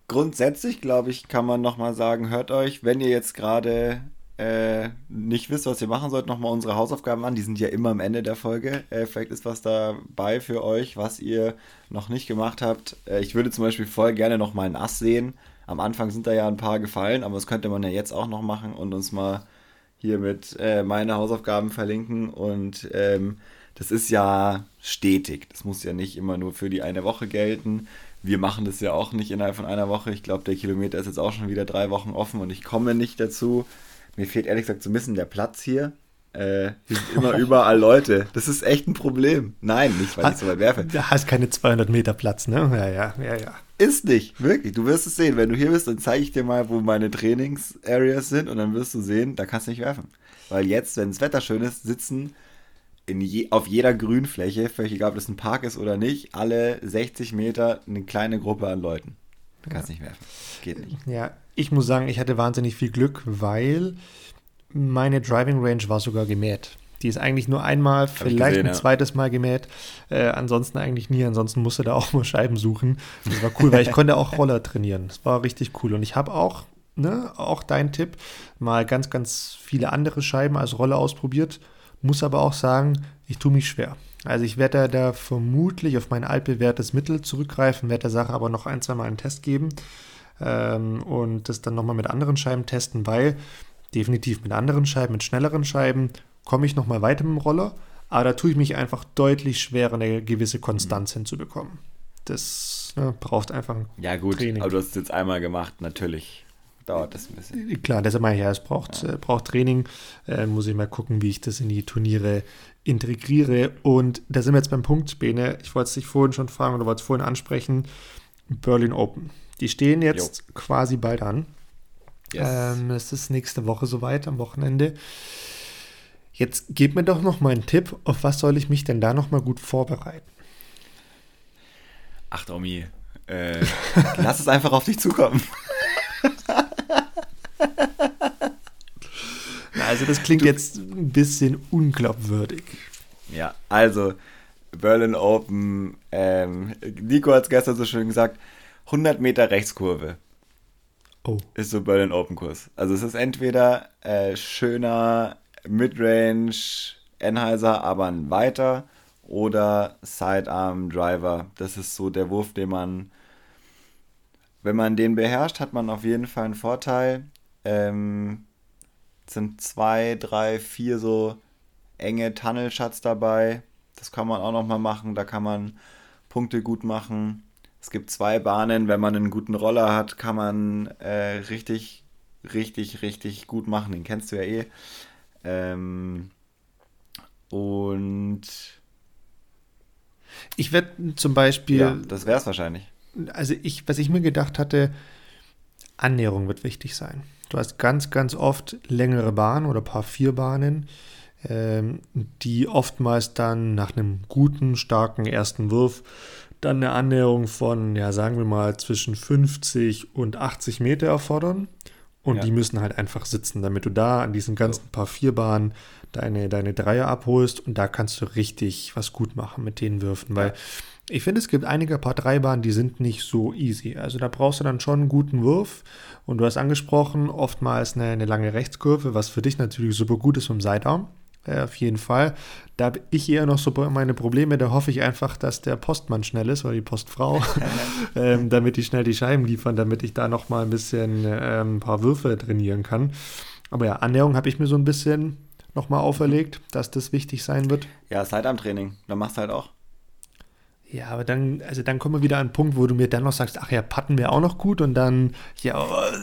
Grundsätzlich, glaube ich, kann man nochmal sagen, hört euch, wenn ihr jetzt gerade äh, nicht wisst, was ihr machen sollt, nochmal unsere Hausaufgaben an. Die sind ja immer am Ende der Folge. Äh, vielleicht ist was dabei für euch, was ihr noch nicht gemacht habt. Äh, ich würde zum Beispiel voll gerne noch mal einen Ass sehen. Am Anfang sind da ja ein paar gefallen, aber das könnte man ja jetzt auch noch machen und uns mal hier mit äh, meine Hausaufgaben verlinken. Und ähm, das ist ja stetig. Das muss ja nicht immer nur für die eine Woche gelten. Wir machen das ja auch nicht innerhalb von einer Woche. Ich glaube, der Kilometer ist jetzt auch schon wieder drei Wochen offen und ich komme nicht dazu. Mir fehlt ehrlich gesagt so ein bisschen der Platz hier. Äh, hier sind immer überall Leute. Das ist echt ein Problem. Nein, nicht, weil ich so weit werfe. Du hast keine 200 Meter Platz, ne? Ja, ja, ja, ja. Ist nicht, wirklich. Du wirst es sehen. Wenn du hier bist, dann zeige ich dir mal, wo meine Trainings-Areas sind und dann wirst du sehen, da kannst du nicht werfen. Weil jetzt, wenn das Wetter schön ist, sitzen je, auf jeder Grünfläche, völlig egal, ob das ein Park ist oder nicht, alle 60 Meter eine kleine Gruppe an Leuten. Du kannst ja. nicht werfen. Geht nicht. Ja, ich muss sagen, ich hatte wahnsinnig viel Glück, weil meine Driving Range war sogar gemäht. Die ist eigentlich nur einmal, vielleicht gesehen, ein ja. zweites Mal gemäht. Äh, ansonsten eigentlich nie. Ansonsten musste da auch mal Scheiben suchen. Das war cool, weil ich konnte auch Roller trainieren. Das war richtig cool. Und ich habe auch, ne, auch dein Tipp, mal ganz, ganz viele andere Scheiben als Rolle ausprobiert. Muss aber auch sagen, ich tue mich schwer. Also ich werde da vermutlich auf mein altbewährtes Mittel zurückgreifen, werde der Sache aber noch ein, zwei Mal einen Test geben ähm, und das dann nochmal mit anderen Scheiben testen, weil definitiv mit anderen Scheiben, mit schnelleren Scheiben komme ich nochmal weiter mit dem Roller, aber da tue ich mich einfach deutlich schwerer, eine gewisse Konstanz mhm. hinzubekommen. Das ne, braucht einfach Ja gut, Training. aber du hast es jetzt einmal gemacht, natürlich dauert das ein bisschen. Klar, deshalb meine ich ja, es braucht, ja. äh, braucht Training. Äh, muss ich mal gucken, wie ich das in die Turniere integriere. Und da sind wir jetzt beim Punkt, Bene. Ich wollte es dich vorhin schon fragen oder wollte es vorhin ansprechen. Berlin Open. Die stehen jetzt jo. quasi bald an. Yes. Ähm, es ist nächste Woche soweit, am Wochenende. Jetzt gib mir doch noch mal einen Tipp, auf was soll ich mich denn da noch mal gut vorbereiten? Ach, Domi, äh, lass es einfach auf dich zukommen. also das klingt du, jetzt ein bisschen unglaubwürdig. Ja, also Berlin Open, ähm, Nico hat es gestern so schön gesagt, 100 Meter Rechtskurve. Oh. Ist so Berlin Open Kurs. Also es ist entweder äh, schöner Midrange Enheiser, aber ein weiter oder Sidearm Driver. Das ist so der Wurf, den man, wenn man den beherrscht, hat man auf jeden Fall einen Vorteil. Ähm, sind zwei, drei, vier so enge Tunnelshots dabei. Das kann man auch noch mal machen. Da kann man Punkte gut machen. Es gibt zwei Bahnen. Wenn man einen guten Roller hat, kann man äh, richtig, richtig, richtig gut machen. Den kennst du ja eh. Ähm, und ich werde zum Beispiel. Ja, das wäre es wahrscheinlich. Also ich, was ich mir gedacht hatte, Annäherung wird wichtig sein. Du hast ganz, ganz oft längere Bahnen oder paar vier Bahnen, ähm, die oftmals dann nach einem guten, starken ersten Wurf dann eine Annäherung von, ja, sagen wir mal, zwischen 50 und 80 Meter erfordern. Und ja. die müssen halt einfach sitzen, damit du da an diesen ganzen paar Vierbahnen deine, deine Dreier abholst und da kannst du richtig was gut machen mit den Würfen, weil ich finde, es gibt einige paar Dreibahnen, die sind nicht so easy. Also da brauchst du dann schon einen guten Wurf. Und du hast angesprochen, oftmals eine, eine lange Rechtskurve, was für dich natürlich super gut ist vom Sidearm. Äh, auf jeden Fall. Da habe ich eher noch so meine Probleme. Da hoffe ich einfach, dass der Postmann schnell ist oder die Postfrau, ähm, damit die schnell die Scheiben liefern, damit ich da noch mal ein bisschen ähm, ein paar Würfe trainieren kann. Aber ja, Annäherung habe ich mir so ein bisschen noch mal auferlegt, dass das wichtig sein wird. Ja, Sidearm-Training. Da machst du halt auch. Ja, aber dann, also dann kommen wir wieder an einen Punkt, wo du mir dann noch sagst, ach ja, patten wir auch noch gut und dann, ja. Oh,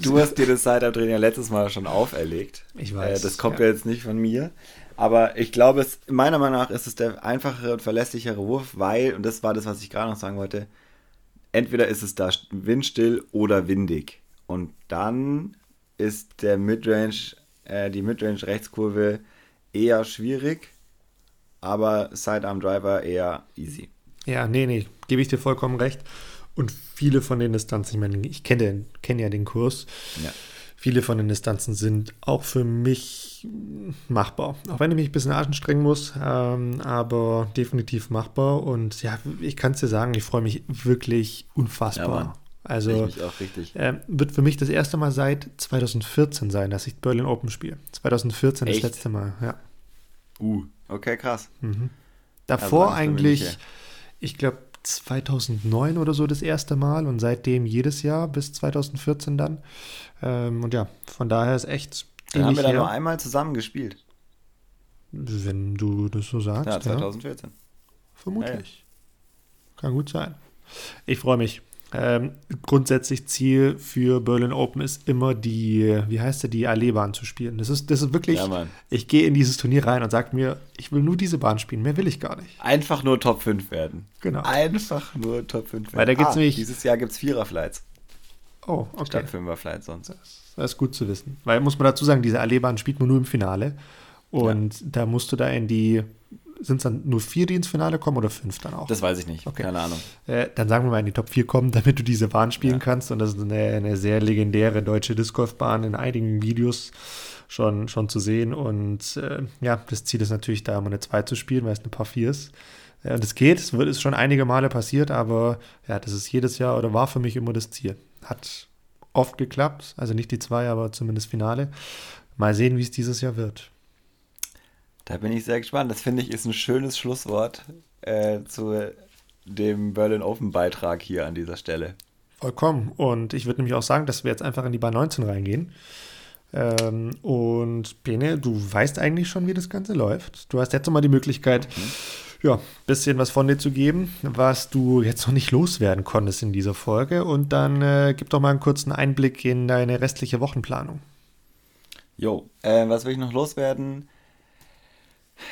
du hast dir das Sidearm-Training ja letztes Mal schon auferlegt. Ich weiß. Äh, das kommt ja. ja jetzt nicht von mir. Aber ich glaube, es, meiner Meinung nach ist es der einfachere und verlässlichere Wurf, weil, und das war das, was ich gerade noch sagen wollte, entweder ist es da windstill oder windig. Und dann ist der Midrange, äh, die Midrange-Rechtskurve eher schwierig, aber Sidearm Driver eher easy. Ja, nee, nee, gebe ich dir vollkommen recht. Und viele von den Distanzen, ich meine, ich kenne kenn ja den Kurs. Ja. Viele von den Distanzen sind auch für mich machbar. Auch wenn ich mich ein bisschen anstrengen muss, ähm, aber definitiv machbar. Und ja, ich kann es dir sagen, ich freue mich wirklich unfassbar Also mich auch richtig. Äh, wird für mich das erste Mal seit 2014 sein, dass ich Berlin Open spiele. 2014 Echt? das letzte Mal, ja. Uh, okay, krass. Mhm. Davor Also eigentlich, München. Ich glaube 2009 oder so das erste Mal und seitdem jedes Jahr bis 2014 dann. Ähm, und ja, von daher ist echt Dann haben wir da nur einmal zusammen gespielt. wenn du das so sagst. Ja, Ja, 2014. vermutlich. Kann gut sein. Ich freue mich. Ähm, grundsätzlich Ziel für Berlin Open ist immer die, wie heißt der, die Allee-Bahn zu spielen. Das ist, das ist wirklich, Ja, ich gehe in dieses Turnier rein und sage mir, ich will nur diese Bahn spielen, mehr will ich gar nicht. Einfach nur Top 5 werden. Genau. Einfach nur Top 5 werden. Weil da gibt's ah, nämlich- Dieses Jahr gibt es Vierer-Flights Oh, okay. statt Fünfer-Flights sonst. Das ist gut zu wissen. Weil, muss man dazu sagen, diese Alleebahn spielt man nur im Finale. Und da musst du da in die, sind es dann nur vier, die ins Finale kommen oder fünf dann auch? Das weiß ich nicht. Okay. Keine Ahnung. Äh, dann sagen wir mal in die Top 4 kommen, damit du diese Bahn spielen Ja. kannst. Und das ist eine, eine sehr legendäre deutsche Disc Golf Bahn in einigen Videos schon, schon zu sehen. Und äh, ja, das Ziel ist natürlich da, immer eine 2 zu spielen, weil es eine Paar 4 ist. Ja, und es geht, es wird, ist schon einige Male passiert, aber ja, das ist jedes Jahr oder war für mich immer das Ziel. Hat oft geklappt, also nicht die 2, aber zumindest Finale. Mal sehen, wie es dieses Jahr wird. Da bin ich sehr gespannt. Das finde ich ist ein schönes Schlusswort äh, zu dem Berlin Open Beitrag hier an dieser Stelle. Vollkommen. Und ich würde nämlich auch sagen, dass wir jetzt einfach in die Bahn 19 reingehen. Ähm, und Bene, du weißt eigentlich schon, wie das Ganze läuft. Du hast jetzt nochmal die Möglichkeit, ja, ein bisschen was von dir zu geben, was du jetzt noch nicht loswerden konntest in dieser Folge. Und dann äh, gib doch mal einen kurzen Einblick in deine restliche Wochenplanung. Jo, äh, was will ich noch loswerden?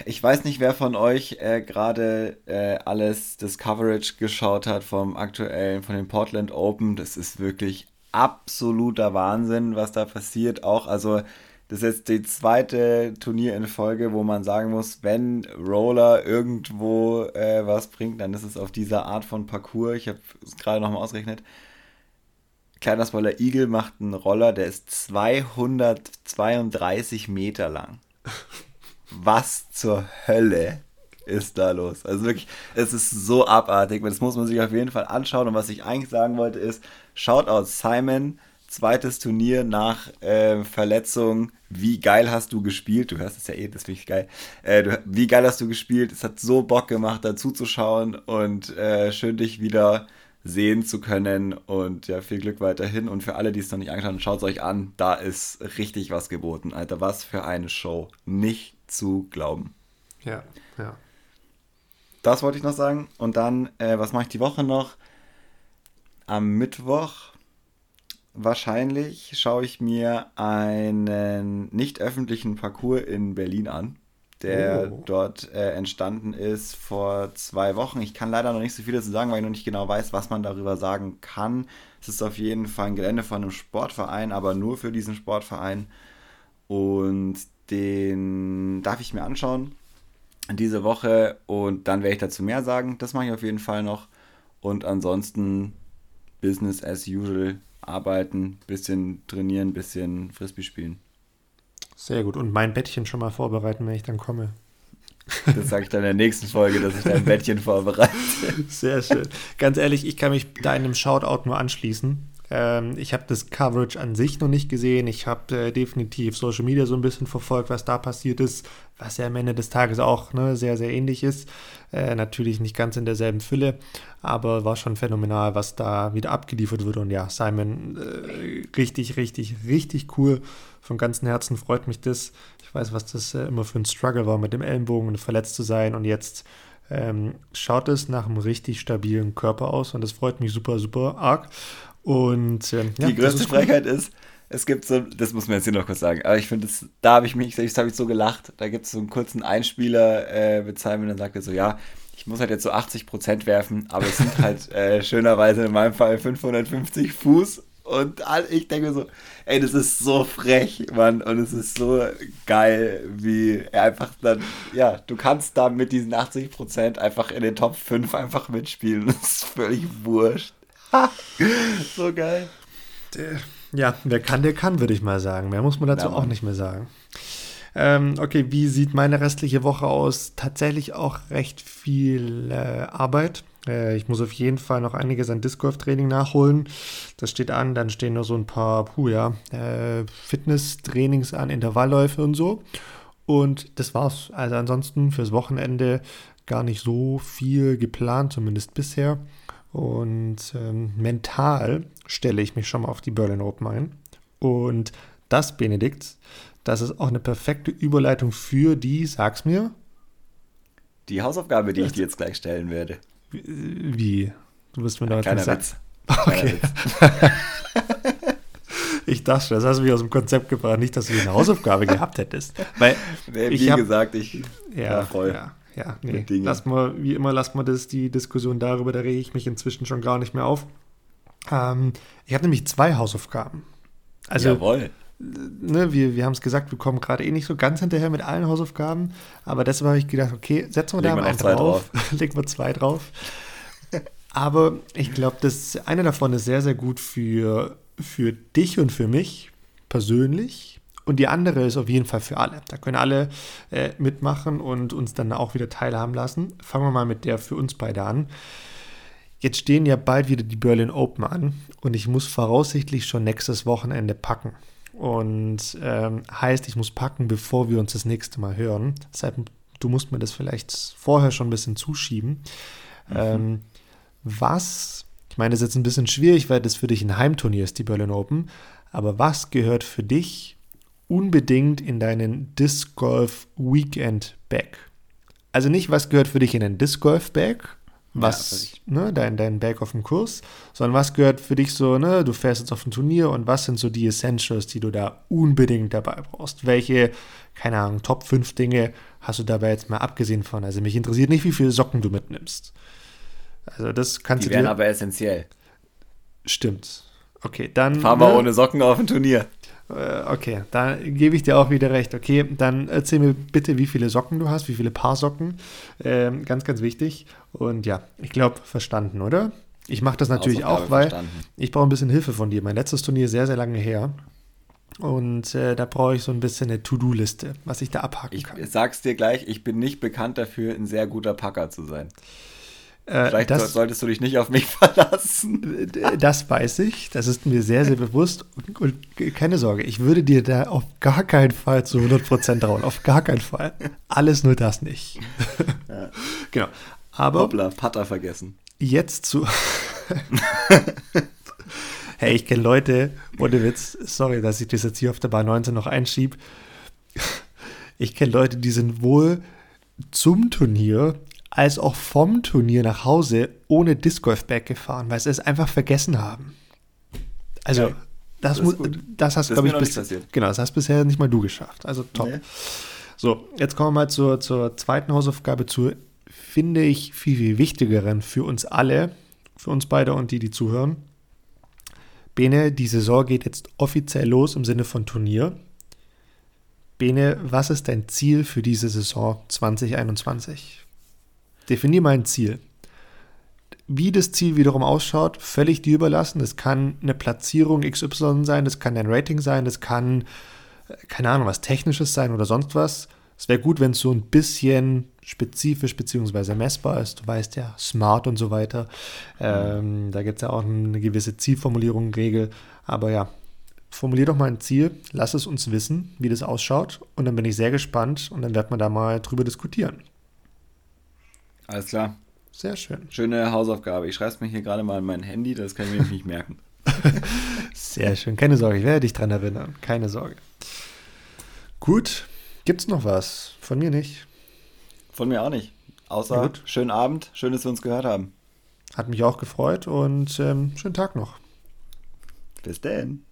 Ich weiß nicht, wer von euch äh, gerade äh, alles das Coverage geschaut hat vom aktuellen, von den Portland Open. Das ist wirklich absoluter Wahnsinn, was da passiert. Auch, also, das ist jetzt die zweite Turnier in Folge, wo man sagen muss, wenn Roller irgendwo äh, was bringt, dann ist es auf dieser Art von Parcours. Ich habe es gerade nochmal ausgerechnet. Kleiner Spoiler, Eagle macht einen Roller, der ist 232 Meter lang. Was zur Hölle ist da los? Also wirklich, es ist so abartig. Das muss man sich auf jeden Fall anschauen. Und was ich eigentlich sagen wollte ist, schaut aus Simon, zweites Turnier nach äh, Verletzung. Wie geil hast du gespielt? Du hörst es ja eh, das finde ich geil. Äh, du, wie geil hast du gespielt? Es hat so Bock gemacht, dazu zu schauen und äh, schön dich wieder sehen zu können und ja, viel Glück weiterhin. Und für alle, die es noch nicht angeschaut haben, schaut es euch an. Da ist richtig was geboten, Alter. Was für eine Show. Nicht zu glauben. Ja, ja. Das wollte ich noch sagen. Und dann, äh, was mache ich die Woche noch? Am Mittwoch wahrscheinlich schaue ich mir einen nicht öffentlichen Parcours in Berlin an, der Oh. dort äh, entstanden ist vor zwei Wochen. Ich kann leider noch nicht so viel dazu sagen, weil ich noch nicht genau weiß, was man darüber sagen kann. Es ist auf jeden Fall ein Gelände von einem Sportverein, aber nur für diesen Sportverein. Und den darf ich mir anschauen diese Woche und dann werde ich dazu mehr sagen. Das mache ich auf jeden Fall noch. Und ansonsten Business as usual. Arbeiten, bisschen trainieren, bisschen Frisbee spielen. Sehr gut. Und mein Bettchen schon mal vorbereiten, wenn ich dann komme. Das sage ich dann in der nächsten Folge, dass ich dein Bettchen vorbereite. Sehr schön. Ganz ehrlich, ich kann mich deinem Shoutout nur anschließen. Ähm, ich habe das Coverage an sich noch nicht gesehen. Ich habe äh, definitiv Social Media so ein bisschen verfolgt, was da passiert ist, was ja am Ende des Tages auch ne, sehr, sehr ähnlich ist. Äh, natürlich nicht ganz in derselben Fülle, aber war schon phänomenal, was da wieder abgeliefert wird. Und ja, Simon, äh, richtig, richtig, richtig cool. Von ganzem Herzen freut mich das. Ich weiß, was das äh, immer für ein Struggle war, mit dem Ellenbogen und verletzt zu sein. Und jetzt ähm, schaut es nach einem richtig stabilen Körper aus und das freut mich super, super arg. Und ähm, ja, Die das größte ist gut. Frechheit ist, es gibt so, das muss man jetzt hier noch kurz sagen, aber ich finde, das- da habe ich mich, selbst habe ich so gelacht, da gibt es so einen kurzen Einspieler äh, mit Simon, dann sagt er so, ja, ich muss halt jetzt so 80% werfen, aber es sind halt äh, schönerweise in meinem Fall 550 Fuß und all- ich denke mir so, ey, das ist so frech, Mann, und es ist so geil, wie er einfach dann, ja, du kannst da mit diesen 80% einfach in den Top 5 einfach mitspielen, das ist völlig wurscht. so geil. Ja, wer kann, der kann, würde ich mal sagen. Mehr muss man dazu Ja, auch nicht mehr sagen. Ähm, okay, wie sieht meine restliche Woche aus? Tatsächlich auch recht viel äh, Arbeit. Äh, ich muss auf jeden Fall noch einiges an Disc Golf Training nachholen. Das steht an. Dann stehen noch so ein paar, puh, ja, äh, Fitness-Trainings an, Intervallläufe und so. Und das war's. Also ansonsten fürs Wochenende gar nicht so viel geplant, zumindest bisher. Und ähm, mental stelle ich mich schon mal auf die Berlin Open ein. Und das, Benedikt, das ist auch eine perfekte Überleitung für die, sag's mir. Die Hausaufgabe, die ich dir jetzt gleich stellen werde. Wie? Du wirst mir da Kleiner Witz. Okay. ich dachte schon, das hast du mich aus dem Konzept gebracht, nicht, dass du eine Hausaufgabe gehabt hättest. Weil Nee, ich Wie hab- gesagt, ich ja, war voll. Ja, ja nee. Lass mal, wie immer, lass mal das, die Diskussion darüber, da rege ich mich inzwischen schon gar nicht mehr auf. Ähm, ich habe nämlich zwei Hausaufgaben. Also, Jawohl. Ne, wir, wir haben es gesagt, wir kommen gerade eh nicht so ganz hinterher mit allen Hausaufgaben, aber deshalb habe ich gedacht, okay, setzen wir da Legen mal einen zwei drauf, legen wir zwei drauf. Aber ich glaube, das eine davon ist sehr, sehr gut für, für dich und für mich persönlich. Und die andere ist auf jeden Fall für alle. Da können alle äh, mitmachen und uns dann auch wieder teilhaben lassen. Fangen wir mal mit der für uns beide an. Jetzt stehen ja bald wieder die Berlin Open an und ich muss voraussichtlich schon nächstes Wochenende packen. Und ähm, heißt, ich muss packen, bevor wir uns das nächste Mal hören. Deshalb, du musst mir das vielleicht vorher schon ein bisschen zuschieben. Ähm, was, ich meine, das ist jetzt ein bisschen schwierig, weil das für dich ein Heimturnier ist, die Berlin Open. Aber was gehört für dich unbedingt in deinen Disc Golf Weekend Bag? Also nicht, was gehört für dich in den Disc Golf Bag, was, ne, dein, dein Bag auf dem Kurs, sondern was gehört für dich so, ne, du fährst jetzt auf ein Turnier und was sind so die Essentials, die du da unbedingt dabei brauchst? Welche, keine Ahnung, Top 5 Dinge hast du dabei jetzt mal abgesehen von? Also mich interessiert nicht, wie viele Socken du mitnimmst. Also das kannst Die du wären dir. aber essentiell. Stimmt. Okay, dann. Fahren wir ne, ohne Socken auf ein Turnier. Äh, Okay, da gebe ich dir auch wieder recht. Okay, dann erzähl mir bitte, wie viele Socken du hast, wie viele Paar Socken. Ähm, ganz, ganz wichtig. Und ja, ich glaube, verstanden, oder? Ich mache das natürlich Hausaufgabe auch, weil verstanden. ich brauche ein bisschen Hilfe von dir. Mein letztes Turnier ist sehr, sehr lange her. Und äh, da brauche ich so ein bisschen eine To-Do-Liste, was ich da abhaken Ich kann. sag's dir gleich, ich bin nicht bekannt dafür, ein sehr guter Packer zu sein. Äh, Vielleicht das, solltest du dich nicht auf mich verlassen. Äh, Das weiß ich, das ist mir sehr, sehr bewusst. Und, und keine Sorge, ich würde dir da auf gar keinen Fall zu 100% trauen. Auf gar keinen Fall. Alles nur das nicht. Genau. Aber Hoppla, Putter vergessen. jetzt zu. hey, ich kenne Leute, ohne Witz, sorry, dass ich das jetzt hier auf der Bar 19 noch einschieb. Ich kenne Leute, die sind wohl zum Turnier als auch vom Turnier nach Hause ohne Disc Golf Bag gefahren, weil sie es einfach vergessen haben. Also, Geil. das, Das muss, das hast, glaube ich, bis, genau, das hast bisher nicht mal du geschafft. Also top. Nee. So, jetzt kommen wir mal zur, zur zweiten Hausaufgabe, zur, finde ich, viel, viel wichtigeren für uns alle, für uns beide und die, die zuhören. Bene, die Saison geht jetzt offiziell los im Sinne von Turnier. Bene, was ist dein Ziel für diese Saison 2021? Definier mal ein Ziel. Wie das Ziel wiederum ausschaut, völlig dir überlassen. Das kann eine Platzierung XY sein, das kann dein Rating sein, das kann keine Ahnung, was Technisches sein oder sonst was. Es wäre gut, wenn es so ein bisschen spezifisch bzw. messbar ist. Du weißt ja, smart und so weiter. Ähm, da gibt es ja auch eine gewisse Zielformulierung, Regel. Aber ja, formulier doch mal ein Ziel, lass es uns wissen, wie das ausschaut. Und dann bin ich sehr gespannt und dann wird man da mal drüber diskutieren. Alles klar. Sehr schön. Schöne Hausaufgabe. Ich schreibe es mir hier gerade mal in mein Handy, das kann ich mir nicht merken. Sehr schön. Keine Sorge, ich werde dich dran erinnern. Keine Sorge. Gut. Gibt's noch was? Von mir nicht. Von mir auch nicht. Außer Gut. schönen Abend, schön, dass wir uns gehört haben. Hat mich auch gefreut und ähm, schönen Tag noch. Bis denn.